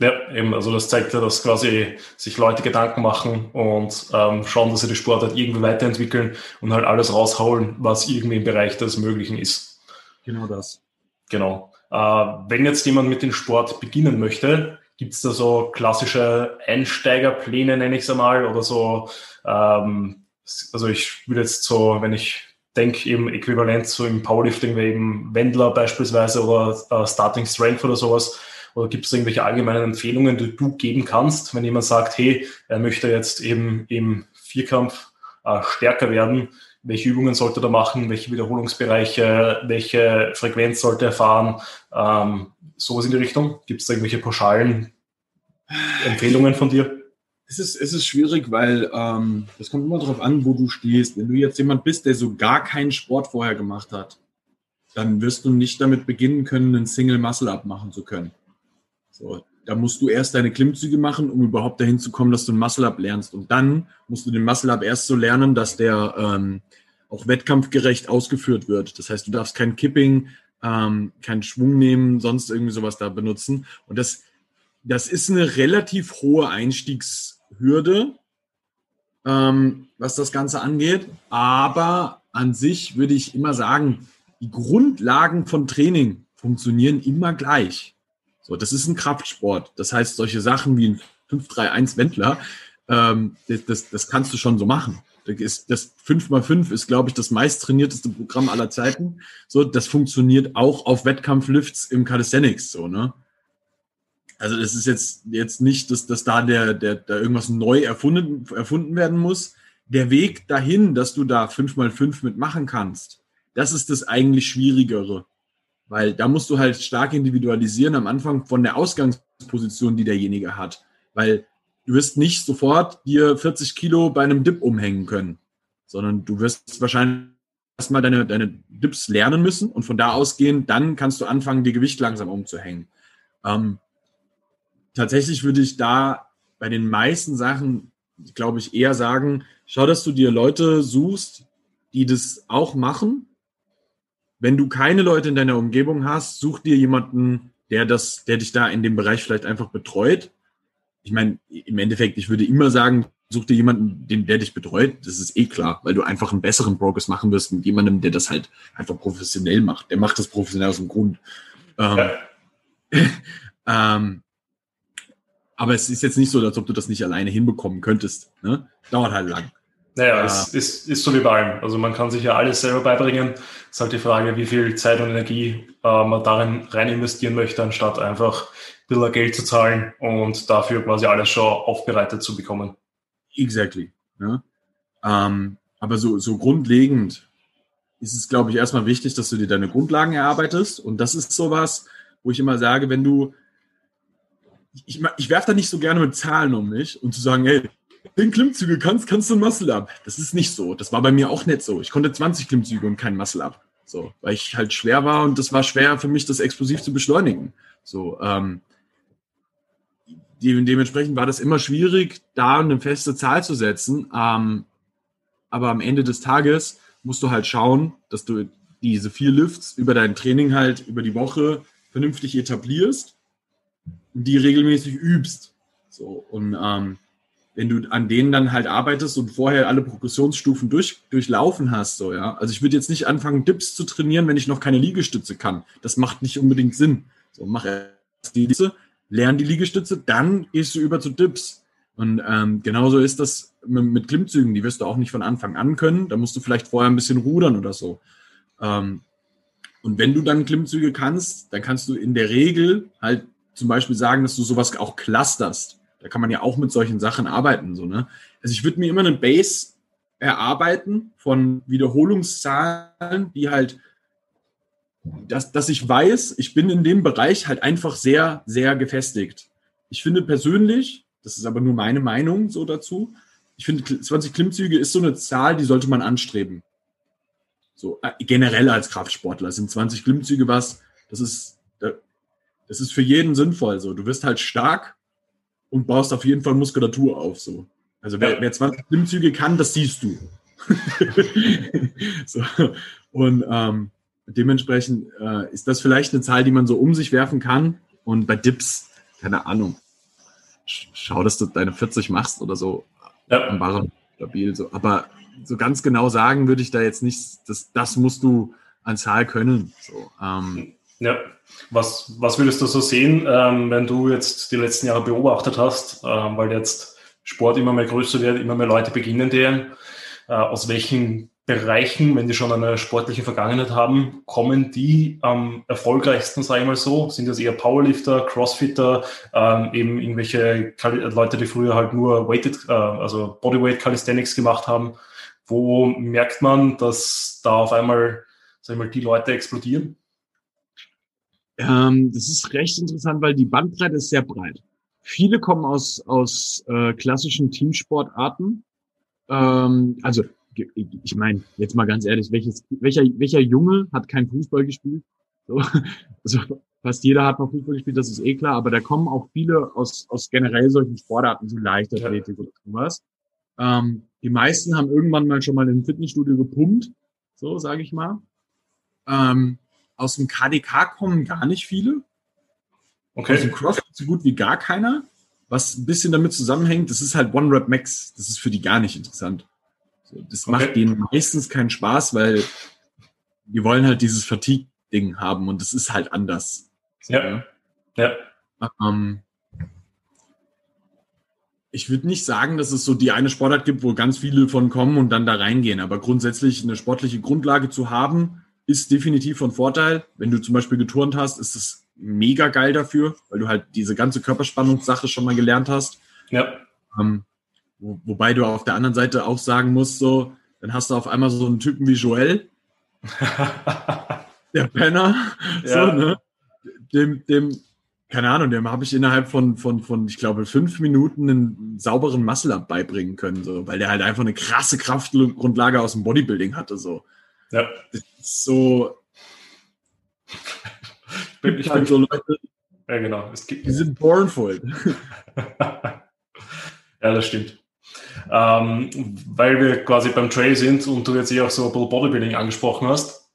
Ja, eben, also das zeigt ja, dass quasi sich Leute Gedanken machen und ähm, schauen, dass sie die Sportart irgendwie weiterentwickeln und halt alles rausholen, was irgendwie im Bereich des Möglichen ist. Genau das. Genau. Äh, wenn jetzt jemand mit dem Sport beginnen möchte, gibt es da so klassische Einsteigerpläne, nenne ich es einmal, oder so, ähm, also ich würde jetzt so, wenn ich denke, eben äquivalent so im Powerlifting wie eben Wendler beispielsweise oder äh, Starting Strength oder sowas, oder gibt es irgendwelche allgemeinen Empfehlungen, die du geben kannst, wenn jemand sagt, hey, er möchte jetzt eben im Vierkampf äh, stärker werden? Welche Übungen sollte er machen? Welche Wiederholungsbereiche? Welche Frequenz sollte er fahren? Ähm, sowas in die Richtung? Gibt es da irgendwelche pauschalen Empfehlungen von dir? Es ist, es ist schwierig, weil ähm, das kommt immer darauf an, wo du stehst. Wenn du jetzt jemand bist, der so gar keinen Sport vorher gemacht hat, dann wirst du nicht damit beginnen können, einen Single Muscle Up machen zu können. So, da musst du erst deine Klimmzüge machen, um überhaupt dahin zu kommen, dass du ein Muscle-Up lernst. Und dann musst du den Muscle-Up erst so lernen, dass der ähm, auch wettkampfgerecht ausgeführt wird. Das heißt, du darfst kein Kipping, ähm, keinen Schwung nehmen, sonst irgendwie sowas da benutzen. Und das, das ist eine relativ hohe Einstiegshürde, ähm, was das Ganze angeht. Aber an sich würde ich immer sagen, die Grundlagen von Training funktionieren immer gleich. So, das ist ein Kraftsport. Das heißt, solche Sachen wie ein 5-3-1 Wendler, ähm, das, das kannst du schon so machen. Das, das 5x5 ist, glaube ich, das meist trainierteste Programm aller Zeiten. So, das funktioniert auch auf Wettkampflifts im Calisthenics, so, ne? Also, es ist jetzt, jetzt nicht, dass, dass da der, der, da irgendwas neu erfunden, erfunden werden muss. Der Weg dahin, dass du da 5x5 mitmachen kannst, das ist das eigentlich Schwierigere. Weil da musst du halt stark individualisieren am Anfang von der Ausgangsposition, die derjenige hat. Weil du wirst nicht sofort dir 40 Kilo bei einem Dip umhängen können, sondern du wirst wahrscheinlich erstmal deine, deine Dips lernen müssen und von da ausgehen, dann kannst du anfangen, dir Gewicht langsam umzuhängen. Ähm, tatsächlich würde ich da bei den meisten Sachen, glaube ich, eher sagen, schau, dass du dir Leute suchst, die das auch machen wenn du keine Leute in deiner Umgebung hast, such dir jemanden, der das, der dich da in dem Bereich vielleicht einfach betreut. Ich meine, im Endeffekt, ich würde immer sagen, such dir jemanden, den, der dich betreut. Das ist eh klar, weil du einfach einen besseren Progress machen wirst mit jemandem, der das halt einfach professionell macht. Der macht das professionell aus dem Grund. Ähm, ähm, aber es ist jetzt nicht so, als ob du das nicht alleine hinbekommen könntest. Ne? Dauert halt lang. Naja, ja. es ist, ist so wie bei allem. Also man kann sich ja alles selber beibringen. Ist halt die Frage, wie viel Zeit und Energie äh, man darin rein investieren möchte, anstatt einfach ein bisschen Geld zu zahlen und dafür quasi alles schon aufbereitet zu bekommen. Exactly. Ja. Ähm, aber so, so grundlegend ist es, glaube ich, erstmal wichtig, dass du dir deine Grundlagen erarbeitest. Und das ist sowas, wo ich immer sage, wenn du, ich, ich werfe da nicht so gerne mit Zahlen um mich und zu sagen, hey, den Klimmzüge kannst, kannst du ein Muscle-Up. Das ist nicht so. Das war bei mir auch nicht so. Ich konnte 20 Klimmzüge und kein Muscle-Up. So, weil ich halt schwer war und das war schwer für mich, das explosiv zu beschleunigen. So, ähm, dementsprechend war das immer schwierig, da eine feste Zahl zu setzen. Ähm, aber am Ende des Tages musst du halt schauen, dass du diese vier Lifts über dein Training halt über die Woche vernünftig etablierst und die regelmäßig übst. So, und ähm, wenn du an denen dann halt arbeitest und vorher alle Progressionsstufen durch, durchlaufen hast, so, ja. Also ich würde jetzt nicht anfangen, Dips zu trainieren, wenn ich noch keine Liegestütze kann. Das macht nicht unbedingt Sinn. So, mach erst die Liegestütze, lern die Liegestütze, dann gehst du über zu Dips. Und ähm, genauso ist das mit, mit Klimmzügen. Die wirst du auch nicht von Anfang an können. Da musst du vielleicht vorher ein bisschen rudern oder so. Ähm, und wenn du dann Klimmzüge kannst, dann kannst du in der Regel halt zum Beispiel sagen, dass du sowas auch clusterst. Da kann man ja auch mit solchen Sachen arbeiten. So, ne? Also ich würde mir immer eine Base erarbeiten von Wiederholungszahlen, die halt, dass, dass ich weiß, ich bin in dem Bereich halt einfach sehr, sehr gefestigt. Ich finde persönlich, das ist aber nur meine Meinung so dazu, ich finde 20 Klimmzüge ist so eine Zahl, die sollte man anstreben. So äh, generell als Kraftsportler sind 20 Klimmzüge was, das ist, das ist für jeden sinnvoll. So, du wirst halt stark und baust auf jeden Fall Muskulatur auf. So, also wer, wer 20 Klimmzüge kann, das siehst du. so, und ähm, dementsprechend äh, ist das vielleicht eine Zahl, die man so um sich werfen kann. Und bei Dips, keine Ahnung, schau, dass du deine 40 machst oder so. Ja. Am Barren stabil. So. Aber so ganz genau sagen würde ich da jetzt nicht, das, das musst du an Zahl können. So, ähm, ja, was, was würdest du so sehen, ähm, wenn du jetzt die letzten Jahre beobachtet hast, ähm, weil jetzt Sport immer mehr größer wird, immer mehr Leute beginnen den, äh, aus welchen Bereichen, wenn die schon eine sportliche Vergangenheit haben, kommen die am erfolgreichsten, sage ich mal so? Sind das eher Powerlifter, Crossfitter, ähm, eben irgendwelche Leute, die früher halt nur Weighted, äh, also Bodyweight Calisthenics gemacht haben? Wo merkt man, dass da auf einmal, sag ich mal, die Leute explodieren? Ähm, das ist recht interessant, weil die Bandbreite ist sehr breit. Viele kommen aus, aus äh, klassischen Teamsportarten. Ähm, also ich meine, jetzt mal ganz ehrlich, welches, welcher, welcher Junge hat kein Fußball gespielt? So, also fast jeder hat mal Fußball gespielt, das ist eh klar, aber da kommen auch viele aus, aus generell solchen Sportarten, so Leichtathletik ja. oder sowas. Ähm, die meisten haben irgendwann mal schon mal im Fitnessstudio gepumpt, so sage ich mal. Ähm, aus dem KDK kommen gar nicht viele. Okay. Aus dem CrossFit so gut wie gar keiner. Was ein bisschen damit zusammenhängt, das ist halt One Rep Max. Das ist für die gar nicht interessant. Das okay. macht denen meistens keinen Spaß, weil die wollen halt dieses Fatigue-Ding haben und das ist halt anders. Ja. Ja. Ähm, ich würde nicht sagen, dass es so die eine Sportart gibt, wo ganz viele von kommen und dann da reingehen. Aber grundsätzlich eine sportliche Grundlage zu haben, ist definitiv von Vorteil. Wenn du zum Beispiel geturnt hast, ist es mega geil dafür, weil du halt diese ganze Körperspannungssache schon mal gelernt hast. Ja. Ähm, wo, wobei du auf der anderen Seite auch sagen musst, so, dann hast du auf einmal so einen Typen wie Joel, der Penner, ja. so, ne? Dem, dem, keine Ahnung, dem habe ich innerhalb von, von, von, ich glaube, fünf Minuten einen sauberen Muscle-Up beibringen können, so, weil der halt einfach eine krasse Kraftgrundlage aus dem Bodybuilding hatte, so. Ja. Das ist so. Ich bin, ich halt bin so Leute. Ja, genau. Es gibt, die sind born for it. ja, das stimmt. Ähm, weil wir quasi beim Trail sind und du jetzt eh auch so ein bisschen Bodybuilding angesprochen hast,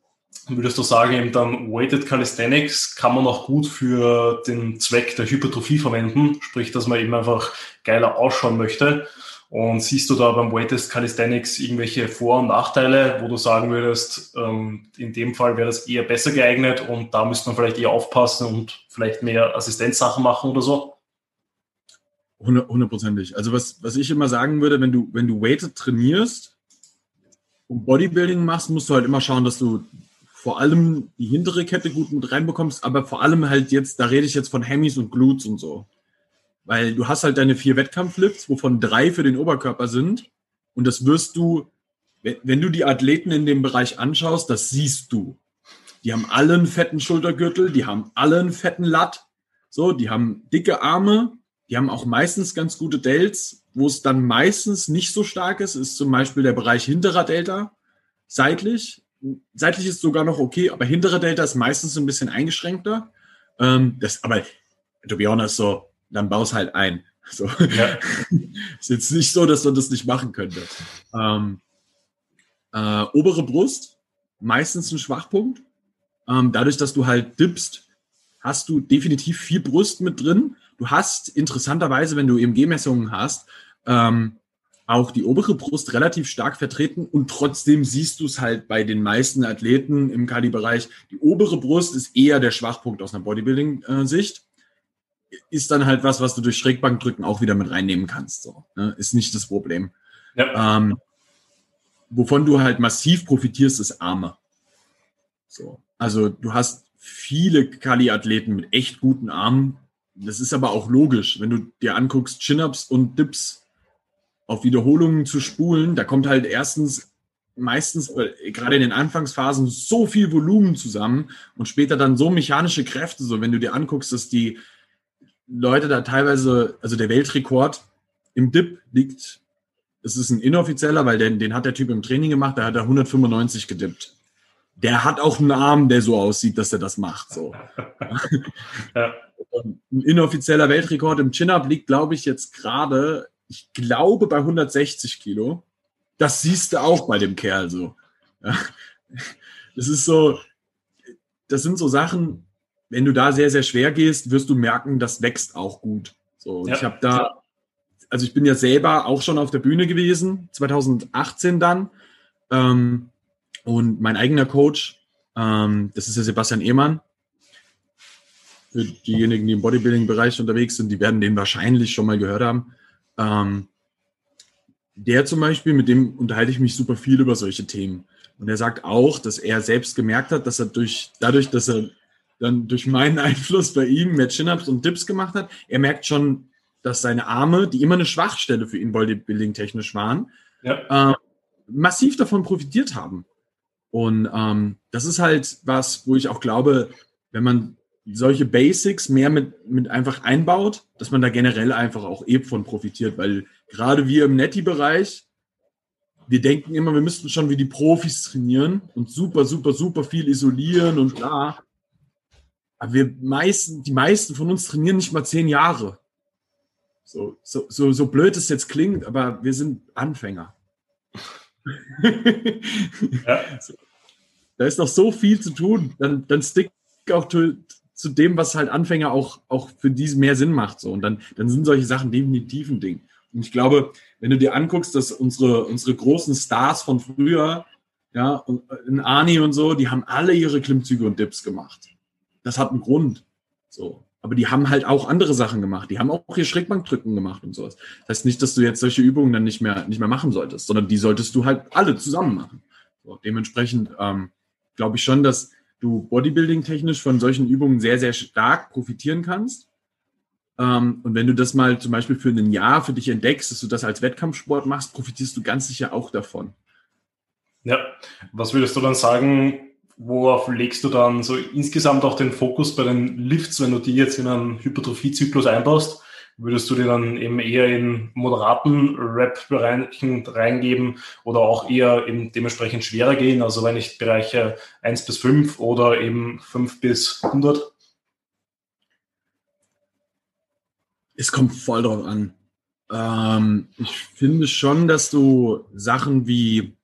würdest du sagen, eben dann Weighted Calisthenics kann man auch gut für den Zweck der Hypertrophie verwenden, sprich, dass man eben einfach geiler ausschauen möchte. Und siehst du da beim Weighted Calisthenics irgendwelche Vor- und Nachteile, wo du sagen würdest, ähm, in dem Fall wäre das eher besser geeignet und da müsste man vielleicht eher aufpassen und vielleicht mehr Assistenzsachen machen oder so? Hundertprozentig. Also was, was ich immer sagen würde, wenn du, wenn du Weighted trainierst und Bodybuilding machst, musst du halt immer schauen, dass du vor allem die hintere Kette gut mit reinbekommst, aber vor allem halt jetzt, da rede ich jetzt von Hemis und Glutes und so. Weil du hast halt deine vier Wettkampflifts, wovon drei für den Oberkörper sind. Und das wirst du, wenn du die Athleten in dem Bereich anschaust, das siehst du. Die haben alle einen fetten Schultergürtel, die haben alle einen fetten Latt. So, die haben dicke Arme, die haben auch meistens ganz gute Delts. Wo es dann meistens nicht so stark ist, ist zum Beispiel der Bereich hinterer Delta, seitlich. Seitlich ist sogar noch okay, aber hinterer Delta ist meistens ein bisschen eingeschränkter. Ähm, das, aber to be honest, so, dann baus halt ein. So. Ja. ist jetzt nicht so, dass man das nicht machen könnte. Ähm, äh, obere Brust, meistens ein Schwachpunkt. Ähm, dadurch, dass du halt dippst, hast du definitiv viel Brust mit drin. Du hast interessanterweise, wenn du EMG-Messungen hast, ähm, auch die obere Brust relativ stark vertreten und trotzdem siehst du es halt bei den meisten Athleten im Kali-Bereich. Die obere Brust ist eher der Schwachpunkt aus einer Bodybuilding-Sicht. Ist dann halt was, was du durch Schrägbankdrücken auch wieder mit reinnehmen kannst. So, ne? Ist nicht das Problem. Ja. Ähm, wovon du halt massiv profitierst, ist Arme. So. Also du hast viele Kali-Athleten mit echt guten Armen. Das ist aber auch logisch, wenn du dir anguckst, Chin-Ups und Dips auf Wiederholungen zu spulen, da kommt halt erstens meistens gerade in den Anfangsphasen so viel Volumen zusammen und später dann so mechanische Kräfte, so wenn du dir anguckst, dass die Leute da teilweise, also der Weltrekord im Dip liegt, es ist ein inoffizieller, weil den, den hat der Typ im Training gemacht, da hat er 195 gedippt. der hat auch einen Arm, der so aussieht, dass er das macht. So. ja. Ein inoffizieller Weltrekord im Chin-Up liegt, glaube ich, jetzt gerade, ich glaube, bei 160 Kilo. Das siehst du auch bei dem Kerl so. Ja. Das ist so, das sind so Sachen, wenn du da sehr, sehr schwer gehst, wirst du merken, das wächst auch gut. So, ja. ich habe da, also ich bin ja selber auch schon auf der Bühne gewesen, 2018 dann. Ähm, und mein eigener Coach, ähm, das ist der Sebastian Ehmann. Für diejenigen, die im Bodybuilding-Bereich unterwegs sind, die werden den wahrscheinlich schon mal gehört haben. Ähm, der zum Beispiel, mit dem unterhalte ich mich super viel über solche Themen. Und er sagt auch, dass er selbst gemerkt hat, dass er durch, dadurch, dass er dann durch meinen Einfluss bei ihm mehr Chin-Ups und Dips gemacht hat, er merkt schon, dass seine Arme, die immer eine Schwachstelle für ihn Bodybuilding-technisch waren, ja. äh, massiv davon profitiert haben. Und ähm, das ist halt was, wo ich auch glaube, wenn man solche Basics mehr mit, mit einfach einbaut, dass man da generell einfach auch eben von profitiert, weil gerade wir im Netty-Bereich, wir denken immer, wir müssten schon wie die Profis trainieren und super, super, super viel isolieren und bla. Aber wir meisten, die meisten von uns trainieren nicht mal zehn Jahre. So, so, so, so blöd es jetzt klingt, aber wir sind Anfänger. ja. Da ist noch so viel zu tun. Dann, dann stick auch zu, zu dem, was halt Anfänger auch, auch für diese mehr Sinn macht. So. Und dann, dann sind solche Sachen definitiv ein Ding. Und ich glaube, wenn du dir anguckst, dass unsere, unsere großen Stars von früher, ja, in Ani und so, die haben alle ihre Klimmzüge und Dips gemacht. Das hat einen Grund. So. Aber die haben halt auch andere Sachen gemacht. Die haben auch hier Schrägbankdrücken gemacht und sowas. Das heißt nicht, dass du jetzt solche Übungen dann nicht mehr, nicht mehr machen solltest, sondern die solltest du halt alle zusammen machen. So, dementsprechend ähm, glaube ich schon, dass du Bodybuilding-technisch von solchen Übungen sehr, sehr stark profitieren kannst. Ähm, und wenn du das mal zum Beispiel für ein Jahr für dich entdeckst, dass du das als Wettkampfsport machst, profitierst du ganz sicher auch davon. Ja, was würdest du dann sagen, worauf legst du dann so insgesamt auch den Fokus bei den Lifts, wenn du die jetzt in einen Hypertrophiezyklus einbaust? Würdest du die dann eben eher in moderaten Rap-Bereichen reingeben oder auch eher eben dementsprechend schwerer gehen? Also wenn ich Bereiche 1 bis 5 oder eben 5 bis 100? Es kommt voll drauf an. Ähm, ich finde schon, dass du Sachen wie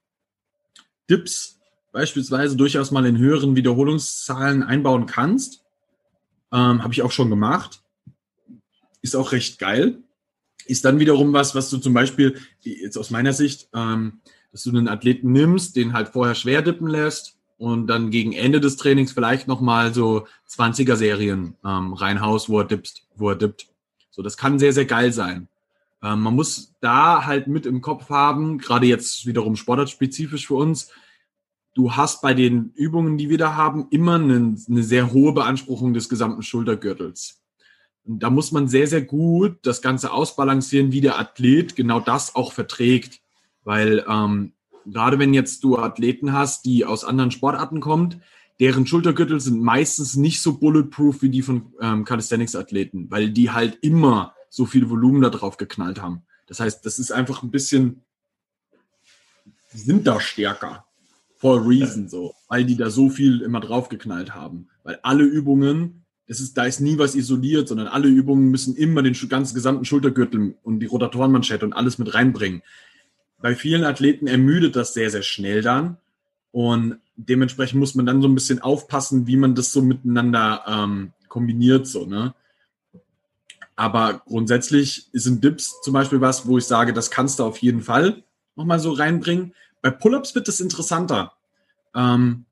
Dips beispielsweise durchaus mal in höheren Wiederholungszahlen einbauen kannst. Ähm, Habe ich auch schon gemacht. Ist auch recht geil. Ist dann wiederum was, was du zum Beispiel, jetzt aus meiner Sicht, ähm, dass du einen Athleten nimmst, den halt vorher schwer dippen lässt und dann gegen Ende des Trainings vielleicht nochmal so 20er-Serien ähm, reinhaust, wo er dippt, wo er dippt. So, das kann sehr, sehr geil sein. Ähm, man muss da halt mit im Kopf haben, gerade jetzt wiederum sportartspezifisch für uns, du hast bei den Übungen, die wir da haben, immer eine, eine sehr hohe Beanspruchung des gesamten Schultergürtels. Und da muss man sehr, sehr gut das Ganze ausbalancieren, wie der Athlet genau das auch verträgt. Weil ähm, gerade wenn jetzt du Athleten hast, die aus anderen Sportarten kommen, deren Schultergürtel sind meistens nicht so bulletproof wie die von ähm, Calisthenics-Athleten, weil die halt immer so viel Volumen da drauf geknallt haben. Das heißt, das ist einfach ein bisschen, die sind da stärker for a reason so, weil die da so viel immer draufgeknallt haben. Weil alle Übungen, das ist, da ist nie was isoliert, sondern alle Übungen müssen immer den ganzen gesamten Schultergürtel und die Rotatorenmanschette und alles mit reinbringen. Bei vielen Athleten ermüdet das sehr, sehr schnell dann. Und dementsprechend muss man dann so ein bisschen aufpassen, wie man das so miteinander ähm, kombiniert, so, ne? Aber grundsätzlich sind Dips zum Beispiel was, wo ich sage, das kannst du auf jeden Fall nochmal so reinbringen. Bei Pull-ups wird es interessanter. Ähm,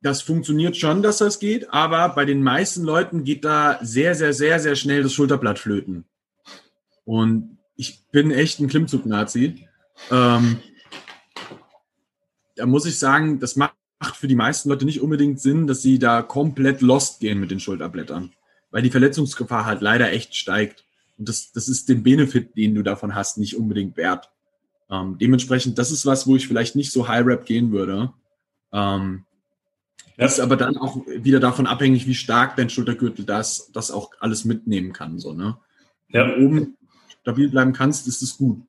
das funktioniert schon, dass das geht, aber bei den meisten Leuten geht da sehr, sehr, sehr, sehr schnell das Schulterblatt flöten. Und ich bin echt ein Klimmzug-Nazi. Ähm, da muss ich sagen, das macht für die meisten Leute nicht unbedingt Sinn, dass sie da komplett lost gehen mit den Schulterblättern, weil die Verletzungsgefahr halt leider echt steigt. Und das, das ist den Benefit, den du davon hast, nicht unbedingt wert. Ähm, dementsprechend, das ist was, wo ich vielleicht nicht so High-Rap gehen würde. Ähm, ja. Ist aber dann auch wieder davon abhängig, wie stark dein Schultergürtel das, das auch alles mitnehmen kann. So, ne? Ja. Wenn du oben stabil bleiben kannst, ist es gut.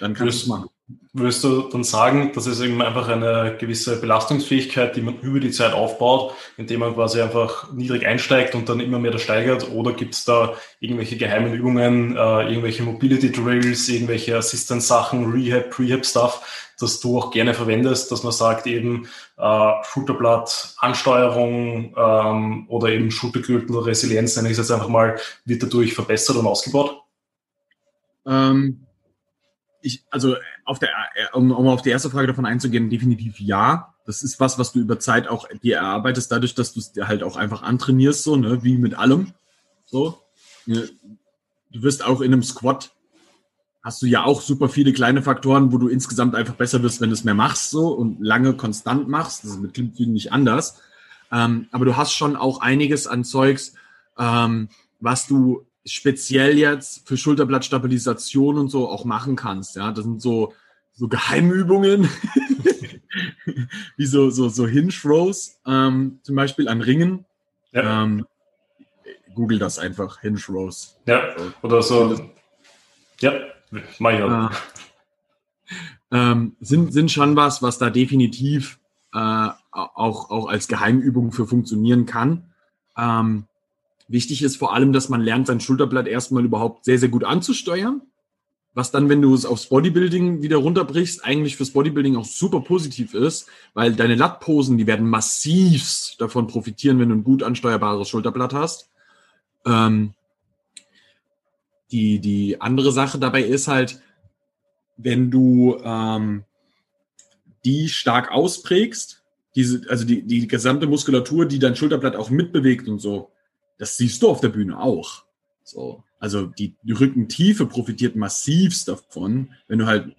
Dann kann ich es machen. Würdest du dann sagen, dass es eben einfach eine gewisse Belastungsfähigkeit, die man über die Zeit aufbaut, indem man quasi einfach niedrig einsteigt und dann immer mehr das steigert? Oder gibt es da irgendwelche geheimen Übungen, äh, irgendwelche Mobility Drills, irgendwelche Assistance-Sachen, Rehab, Prehab-Stuff, das du auch gerne verwendest, dass man sagt eben äh, Schulterblatt, Ansteuerung ähm, oder eben Schultergürtel Resilienz, nenne ich es jetzt einfach mal, wird dadurch verbessert und ausgebaut? Ähm ich, also auf der, um, um auf die erste Frage davon einzugehen, definitiv ja. Das ist was, was du über Zeit auch dir erarbeitest, dadurch, dass du es dir halt auch einfach antrainierst, so, ne, wie mit allem. So. Du wirst auch in einem Squat hast du ja auch super viele kleine Faktoren, wo du insgesamt einfach besser wirst, wenn du es mehr machst so und lange konstant machst. Das ist mit Klimmzügen nicht anders. Ähm, aber du hast schon auch einiges an Zeugs, ähm, was du speziell jetzt für Schulterblattstabilisation und so auch machen kannst. Ja, das sind so, so Geheimübungen, wie so, so, so Hinge Rows, ähm, zum Beispiel an Ringen. Ja. Ähm, Google das einfach, Hinge Rows. Ja, oder so. Ja, mach ich auch. Äh, ähm, sind, sind schon was, was da definitiv äh, auch, auch als Geheimübung für funktionieren kann. Ähm, Wichtig ist vor allem, dass man lernt, sein Schulterblatt erstmal überhaupt sehr, sehr gut anzusteuern. Was dann, wenn du es aufs Bodybuilding wieder runterbrichst, eigentlich fürs Bodybuilding auch super positiv ist, weil deine Lattposen, die werden massiv davon profitieren, wenn du ein gut ansteuerbares Schulterblatt hast. Ähm, die, die andere Sache dabei ist halt, wenn du ähm, die stark ausprägst, diese, also die, die gesamte Muskulatur, die dein Schulterblatt auch mitbewegt und so, das siehst du auf der Bühne auch. So. Also die, Rückentiefe profitiert massivst davon, wenn du halt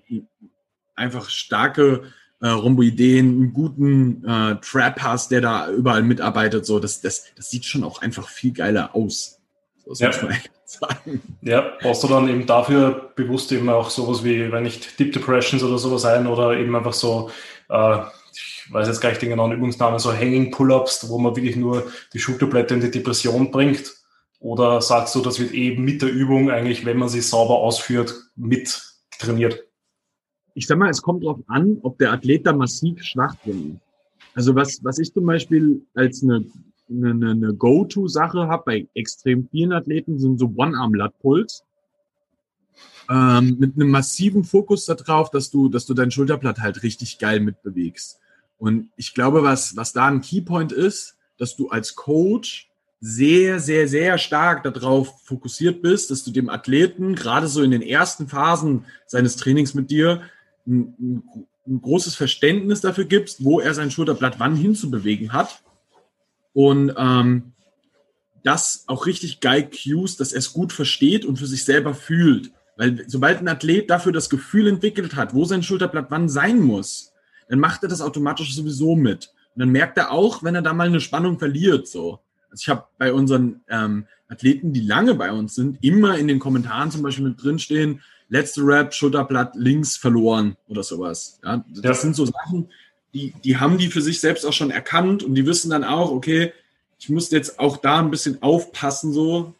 einfach starke äh, Rhomboideen, einen guten äh, Trap hast, der da überall mitarbeitet. So, das, das, das sieht schon auch einfach viel geiler aus. So, ja. muss man sagen. Ja, brauchst du dann eben dafür bewusst eben auch sowas wie, wenn nicht Deep Depressions oder sowas ein oder eben einfach so äh, weiß jetzt gar nicht den genauen Übungsnamen, so Hanging Pull-Ups, wo man wirklich nur die Schulterblätter in die Depression bringt? Oder sagst du, das wird eben mit der Übung eigentlich, wenn man sie sauber ausführt, mit trainiert? Ich sag mal, es kommt darauf an, ob der Athlet da massiv schwach drin. Also was, was ich zum Beispiel als eine, eine, eine Go-To-Sache habe bei extrem vielen Athleten, sind so One-Arm-Lat-Pulls. Ähm, mit einem massiven Fokus darauf, dass du, dass du dein Schulterblatt halt richtig geil mitbewegst. Und ich glaube, was, was da ein Keypoint ist, dass du als Coach sehr, sehr, sehr stark darauf fokussiert bist, dass du dem Athleten gerade so in den ersten Phasen seines Trainings mit dir ein, ein, großes Verständnis dafür gibst, wo er sein Schulterblatt wann hinzubewegen hat. Und ähm, das auch richtig geil cues, dass er es gut versteht und für sich selber fühlt. Weil sobald ein Athlet dafür das Gefühl entwickelt hat, wo sein Schulterblatt wann sein muss, dann macht er das automatisch sowieso mit. Und dann merkt er auch, wenn er da mal eine Spannung verliert, so. Also ich habe bei unseren ähm, Athleten, die lange bei uns sind, immer in den Kommentaren zum Beispiel mit drinstehen, letzte Rap, Schulterblatt links verloren oder sowas. Ja, das ja. sind so Sachen, die, die haben die für sich selbst auch schon erkannt und die wissen dann auch, okay, ich muss jetzt auch da ein bisschen aufpassen, so,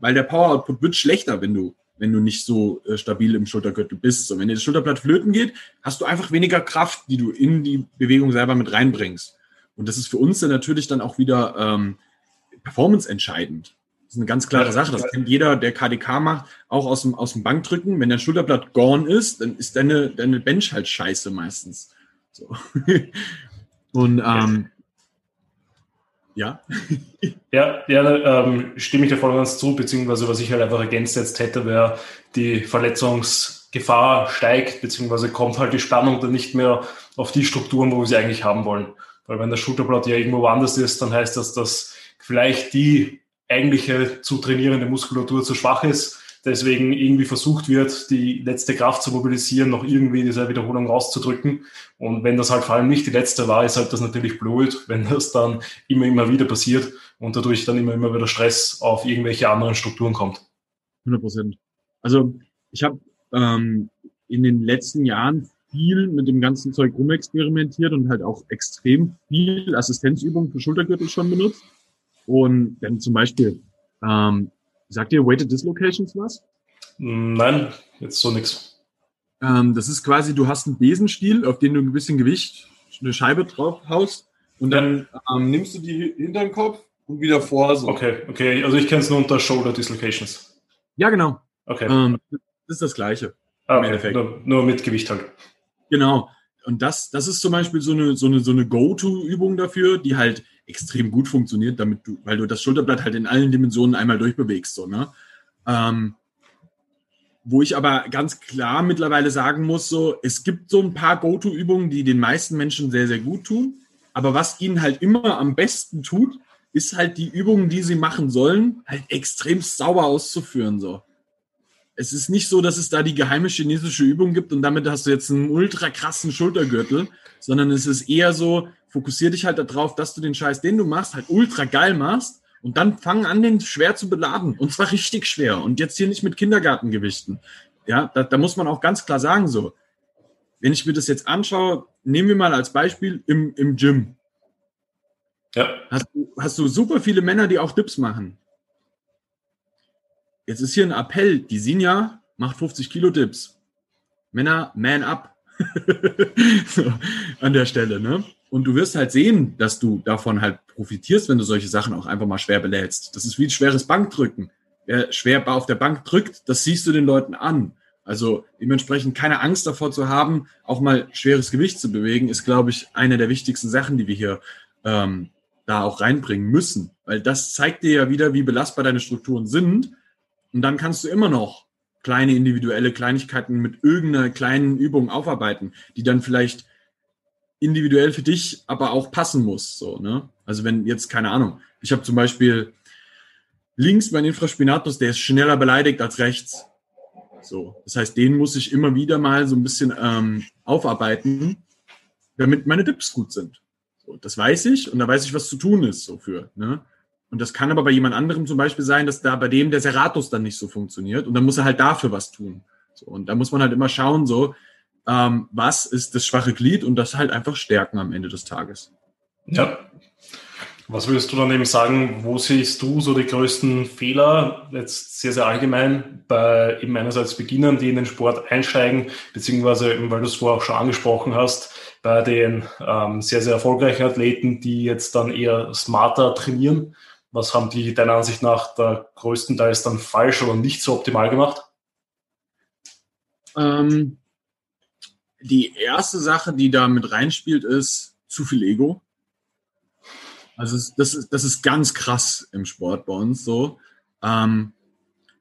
weil der Power Output wird schlechter, wenn du wenn du nicht so äh, stabil im Schultergürtel bist. So, wenn dir das Schulterblatt flöten geht, hast du einfach weniger Kraft, die du in die Bewegung selber mit reinbringst. Und das ist für uns dann natürlich dann auch wieder ähm, performance entscheidend. Das ist eine ganz klare Sache. Das kennt jeder, der KDK macht, auch aus dem, aus dem Bankdrücken. Wenn dein Schulterblatt gone ist, dann ist deine, deine Bench halt scheiße meistens. So. Und ähm, ja. ja, ja ähm, stimme ich dir voll und ganz zu, beziehungsweise was ich halt einfach ergänzt hätte, wäre, die Verletzungsgefahr steigt, beziehungsweise kommt halt die Spannung dann nicht mehr auf die Strukturen, wo wir sie eigentlich haben wollen. Weil wenn der Schulterblatt ja irgendwo woanders ist, dann heißt das, dass vielleicht die eigentliche zu trainierende Muskulatur zu schwach ist deswegen irgendwie versucht wird, die letzte Kraft zu mobilisieren, noch irgendwie diese Wiederholung rauszudrücken. Und wenn das halt vor allem nicht die letzte war, ist halt das natürlich blöd, wenn das dann immer, immer wieder passiert und dadurch dann immer, immer wieder Stress auf irgendwelche anderen Strukturen kommt. 100 Prozent. Also ich habe ähm, in den letzten Jahren viel mit dem ganzen Zeug rumexperimentiert und halt auch extrem viel Assistenzübungen für Schultergürtel schon benutzt. Und dann zum Beispiel ähm, Sagt ihr Weighted Dislocations was? Nein, jetzt so nix. Ähm, das ist quasi, du hast einen Besenstiel, auf den du ein bisschen Gewicht, eine Scheibe drauf haust und dann ähm, nimmst du die hinter den Kopf und wieder vor. So. Okay, okay. Also ich kenne es nur unter Shoulder Dislocations. Ja, genau. Okay. Ähm, das ist das Gleiche. Ah, okay. Nur, nur, mit Gewicht halt. Genau. Und das, das ist zum Beispiel so eine, so eine, so eine Go-To-Übung dafür, die halt extrem gut funktioniert, damit du, weil du das Schulterblatt halt in allen Dimensionen einmal durchbewegst, so, ne? Ähm, wo ich aber ganz klar mittlerweile sagen muss, so, es gibt so ein paar Go-To-Übungen, die den meisten Menschen sehr, sehr gut tun. Aber was ihnen halt immer am besten tut, ist halt die Übungen, die sie machen sollen, halt extrem sauber auszuführen, so. Es ist nicht so, dass es da die geheime chinesische Übung gibt und damit hast du jetzt einen ultra krassen Schultergürtel, sondern es ist eher so, fokussier dich halt darauf, dass du den Scheiß, den du machst, halt ultra geil machst und dann fang an, den schwer zu beladen. Und zwar richtig schwer. Und jetzt hier nicht mit Kindergartengewichten. Ja, da, da muss man auch ganz klar sagen, so, wenn ich mir das jetzt anschaue, nehmen wir mal als Beispiel im, im Gym. Ja. Hast, hast du super viele Männer, die auch Dips machen. Jetzt ist hier ein Appell. Die Sinja macht 50 Kilo Dips. Männer, man up. so, an der Stelle, ne? Und du wirst halt sehen, dass du davon halt profitierst, wenn du solche Sachen auch einfach mal schwer belädst. Das ist wie ein schweres Bankdrücken. Wer schwer auf der Bank drückt, das siehst du den Leuten an. Also dementsprechend keine Angst davor zu haben, auch mal schweres Gewicht zu bewegen, ist, glaube ich, eine der wichtigsten Sachen, die wir hier ähm, da auch reinbringen müssen. Weil das zeigt dir ja wieder, wie belastbar deine Strukturen sind. Und dann kannst du immer noch kleine individuelle Kleinigkeiten mit irgendeiner kleinen Übung aufarbeiten, die dann vielleicht individuell für dich aber auch passen muss. So, ne? Also wenn jetzt, keine Ahnung, ich habe zum Beispiel links mein Infraspinatus, der ist schneller beleidigt als rechts. So, das heißt, den muss ich immer wieder mal so ein bisschen ähm, aufarbeiten, damit meine Dips gut sind. So, das weiß ich und da weiß ich, was zu tun ist so für. Ne? Und das kann aber bei jemand anderem zum Beispiel sein, dass da bei dem der Serratus dann nicht so funktioniert und dann muss er halt dafür was tun. So, und da muss man halt immer schauen, so, ähm, was ist das schwache Glied und das halt einfach stärken am Ende des Tages. Ja. Was würdest du dann eben sagen, wo siehst du so die größten Fehler, jetzt sehr, sehr allgemein, bei eben einerseits Beginnern, die in den Sport einsteigen, beziehungsweise, weil du es vorher auch schon angesprochen hast, bei den ähm, sehr, sehr erfolgreichen Athleten, die jetzt dann eher smarter trainieren. Was haben die deiner Ansicht nach da größtenteils dann falsch oder nicht so optimal gemacht? Ähm, die erste Sache, die da mit reinspielt, ist zu viel Ego. Also das ist, das ist ganz krass im Sport bei uns so. Ähm,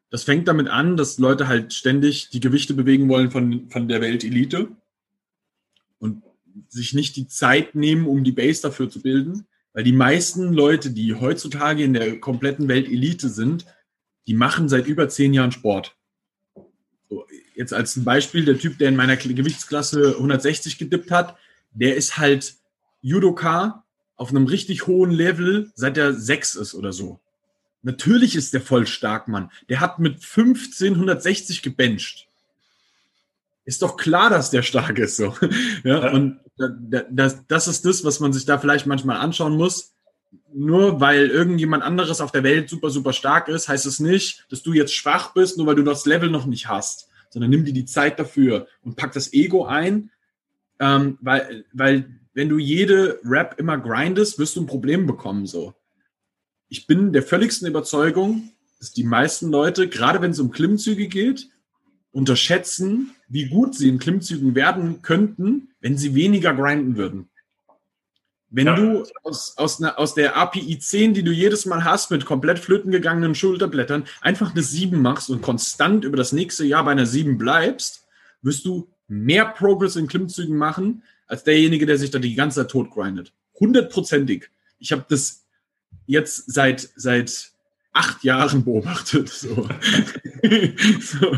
das fängt damit an, dass Leute halt ständig die Gewichte bewegen wollen von, von der Weltelite und sich nicht die Zeit nehmen, um die Base dafür zu bilden. Weil die meisten Leute, die heutzutage in der kompletten Weltelite sind, die machen seit über zehn Jahren Sport jetzt als ein Beispiel, der Typ, der in meiner Gewichtsklasse 160 gedippt hat, der ist halt Judoka auf einem richtig hohen Level, seit er sechs ist oder so. Natürlich ist der voll stark, Mann. Der hat mit 1560 gebencht. Ist doch klar, dass der stark ist, so. Ja, und das, das ist das, was man sich da vielleicht manchmal anschauen muss. Nur weil irgendjemand anderes auf der Welt super, super stark ist, heißt es nicht, dass du jetzt schwach bist, nur weil du das Level noch nicht hast sondern nimm dir die Zeit dafür und pack das Ego ein, ähm, weil, weil wenn du jede Rap immer grindest, wirst du ein Problem bekommen, so. Ich bin der völligsten Überzeugung, dass die meisten Leute, gerade wenn es um Klimmzüge geht, unterschätzen, wie gut sie in Klimmzügen werden könnten, wenn sie weniger grinden würden. Wenn ja. du aus, aus, ne, aus der API 10, die du jedes Mal hast, mit komplett flöten gegangenen Schulterblättern, einfach eine 7 machst und konstant über das nächste Jahr bei einer 7 bleibst, wirst du mehr Progress in Klimmzügen machen, als derjenige, der sich da die ganze Zeit tot grindet. Hundertprozentig. Ich habe das jetzt seit, seit acht Jahren beobachtet. So. so.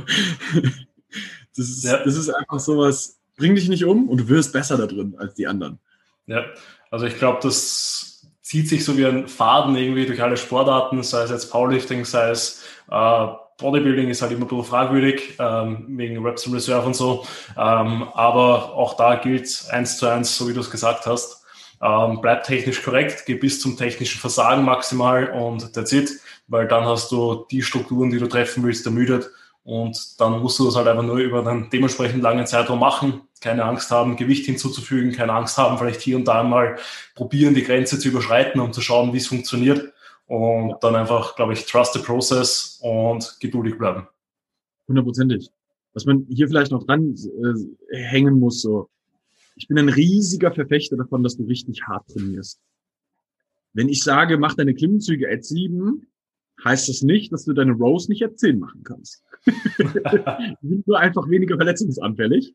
Das, ist, ja. das ist einfach sowas, bring dich nicht um und du wirst besser da drin als die anderen. Ja, also ich glaube, das zieht sich so wie ein Faden irgendwie durch alle Sportarten, sei es jetzt Powerlifting, sei es äh, Bodybuilding ist halt immer ein bisschen fragwürdig, ähm, wegen Reps in Reserve und so. Ähm, aber auch da gilt eins zu eins, so wie du es gesagt hast. Ähm, bleib technisch korrekt, geh bis zum technischen Versagen maximal und that's it, weil dann hast du die Strukturen, die du treffen willst, ermüdet Und dann musst du das halt einfach nur über einen dementsprechend langen Zeitraum machen. Keine Angst haben, Gewicht hinzuzufügen, keine Angst haben, vielleicht hier und da mal probieren, die Grenze zu überschreiten, um zu schauen, wie es funktioniert. Und dann einfach, glaube ich, trust the process und geduldig bleiben. Hundertprozentig. Was man hier vielleicht noch dran äh, hängen muss, so. Ich bin ein riesiger Verfechter davon, dass du richtig hart trainierst. Wenn ich sage, mach deine Klimmzüge at 7, heißt das nicht, dass du deine Rows nicht at 10 machen kannst. die sind nur einfach weniger verletzungsanfällig.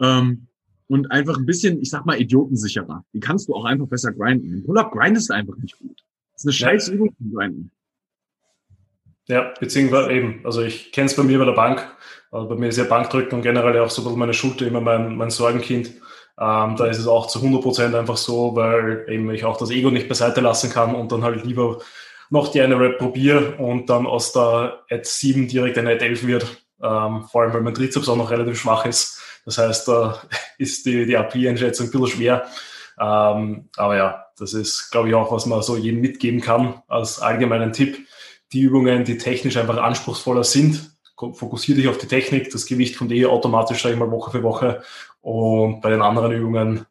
Ähm, und einfach ein bisschen, ich sag mal, idiotensicherer. Die kannst du auch einfach besser grinden. Den Pull-Up grindest du einfach nicht gut. Das ist eine scheiß ja. Übung zu grinden. Ja, beziehungsweise eben, also ich kenne es bei mir bei der Bank. Also bei mir ist ja Bankdrücken und generell auch so meine Schulter immer mein, mein Sorgenkind. Ähm, da ist es auch zu 100 Prozent einfach so, weil eben ich auch das Ego nicht beiseite lassen kann und dann halt lieber noch die eine Rap probiere und dann aus der Ad 7 direkt eine Ad 11 wird. Ähm, vor allem, weil mein Trizeps auch noch relativ schwach ist. Das heißt, da ist die, die AP-Einschätzung ein bisschen schwer. Ähm, aber ja, das ist, glaube ich, auch, was man so jedem mitgeben kann als allgemeinen Tipp. Die Übungen, die technisch einfach anspruchsvoller sind, fokussiere dich auf die Technik. Das Gewicht kommt eh automatisch, sage ich mal, Woche für Woche. Und bei den anderen Übungen,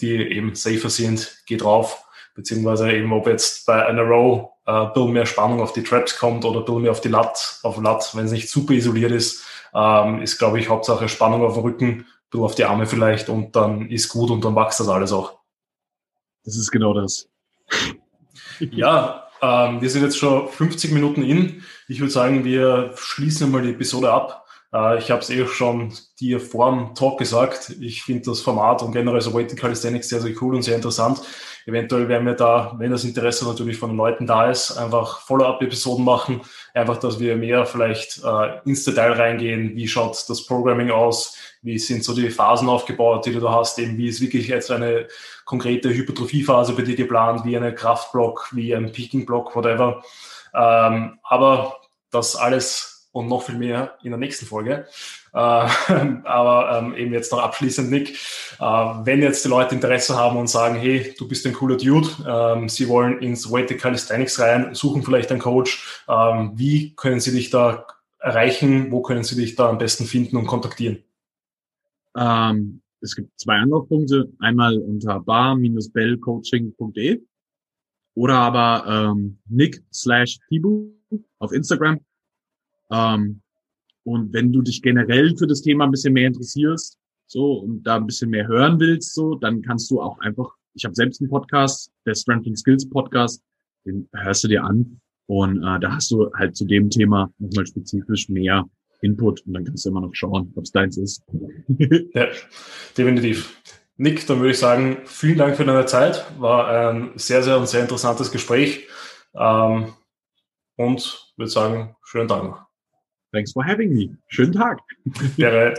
die eben safer sind, geh drauf. Beziehungsweise eben, ob jetzt bei einer Row äh, ein bisschen mehr Spannung auf die Traps kommt oder ein bisschen mehr auf die Lat, auf Lat, wenn es nicht super isoliert ist, ähm, ist, glaube ich, Hauptsache Spannung auf dem Rücken, ein bisschen auf die Arme vielleicht und dann ist gut und dann wächst das alles auch. Das ist genau das. ja, ähm, wir sind jetzt schon 50 Minuten in. Ich würde sagen, wir schließen mal die Episode ab. Äh, ich habe es eh schon dir vor dem Talk gesagt. Ich finde das Format und generell so Weighted Calisthenics sehr, sehr cool und sehr interessant. Eventuell werden wir da, wenn das Interesse natürlich von den Leuten da ist, einfach Follow-up-Episoden machen. Einfach, dass wir mehr vielleicht äh, ins Detail reingehen. Wie schaut das Programming aus? Wie sind so die Phasen aufgebaut, die du da hast? Eben, wie ist wirklich jetzt eine konkrete Hypertrophiephase bei dir geplant? Wie eine Kraftblock, wie ein Peaking-Block, whatever. Ähm, aber das alles und noch viel mehr in der nächsten Folge. Äh, aber ähm, eben jetzt noch abschließend, Nick, äh, wenn jetzt die Leute Interesse haben und sagen, hey, du bist ein cooler Dude, ähm, sie wollen ins Weighted Calisthenics rein, suchen vielleicht einen Coach, ähm, wie können sie dich da erreichen? Wo können sie dich da am besten finden und kontaktieren? Es gibt zwei Anlaufpunkte. Einmal unter bar-bellcoaching.de oder aber ähm, nick slash tibu auf Instagram ähm, und wenn du dich generell für das Thema ein bisschen mehr interessierst, so und da ein bisschen mehr hören willst, so, dann kannst du auch einfach, ich habe selbst einen Podcast, der Strength and Skills Podcast, den hörst du dir an und äh, da hast du halt zu dem Thema nochmal spezifisch mehr Input und dann kannst du immer noch schauen, ob es deins ist. ja, definitiv. Nick, dann würde ich sagen, vielen Dank für deine Zeit. War ein sehr, sehr und sehr interessantes Gespräch. Ähm, und würde sagen, schönen Dank noch. Thanks for having me. Schönen Tag. Gerne.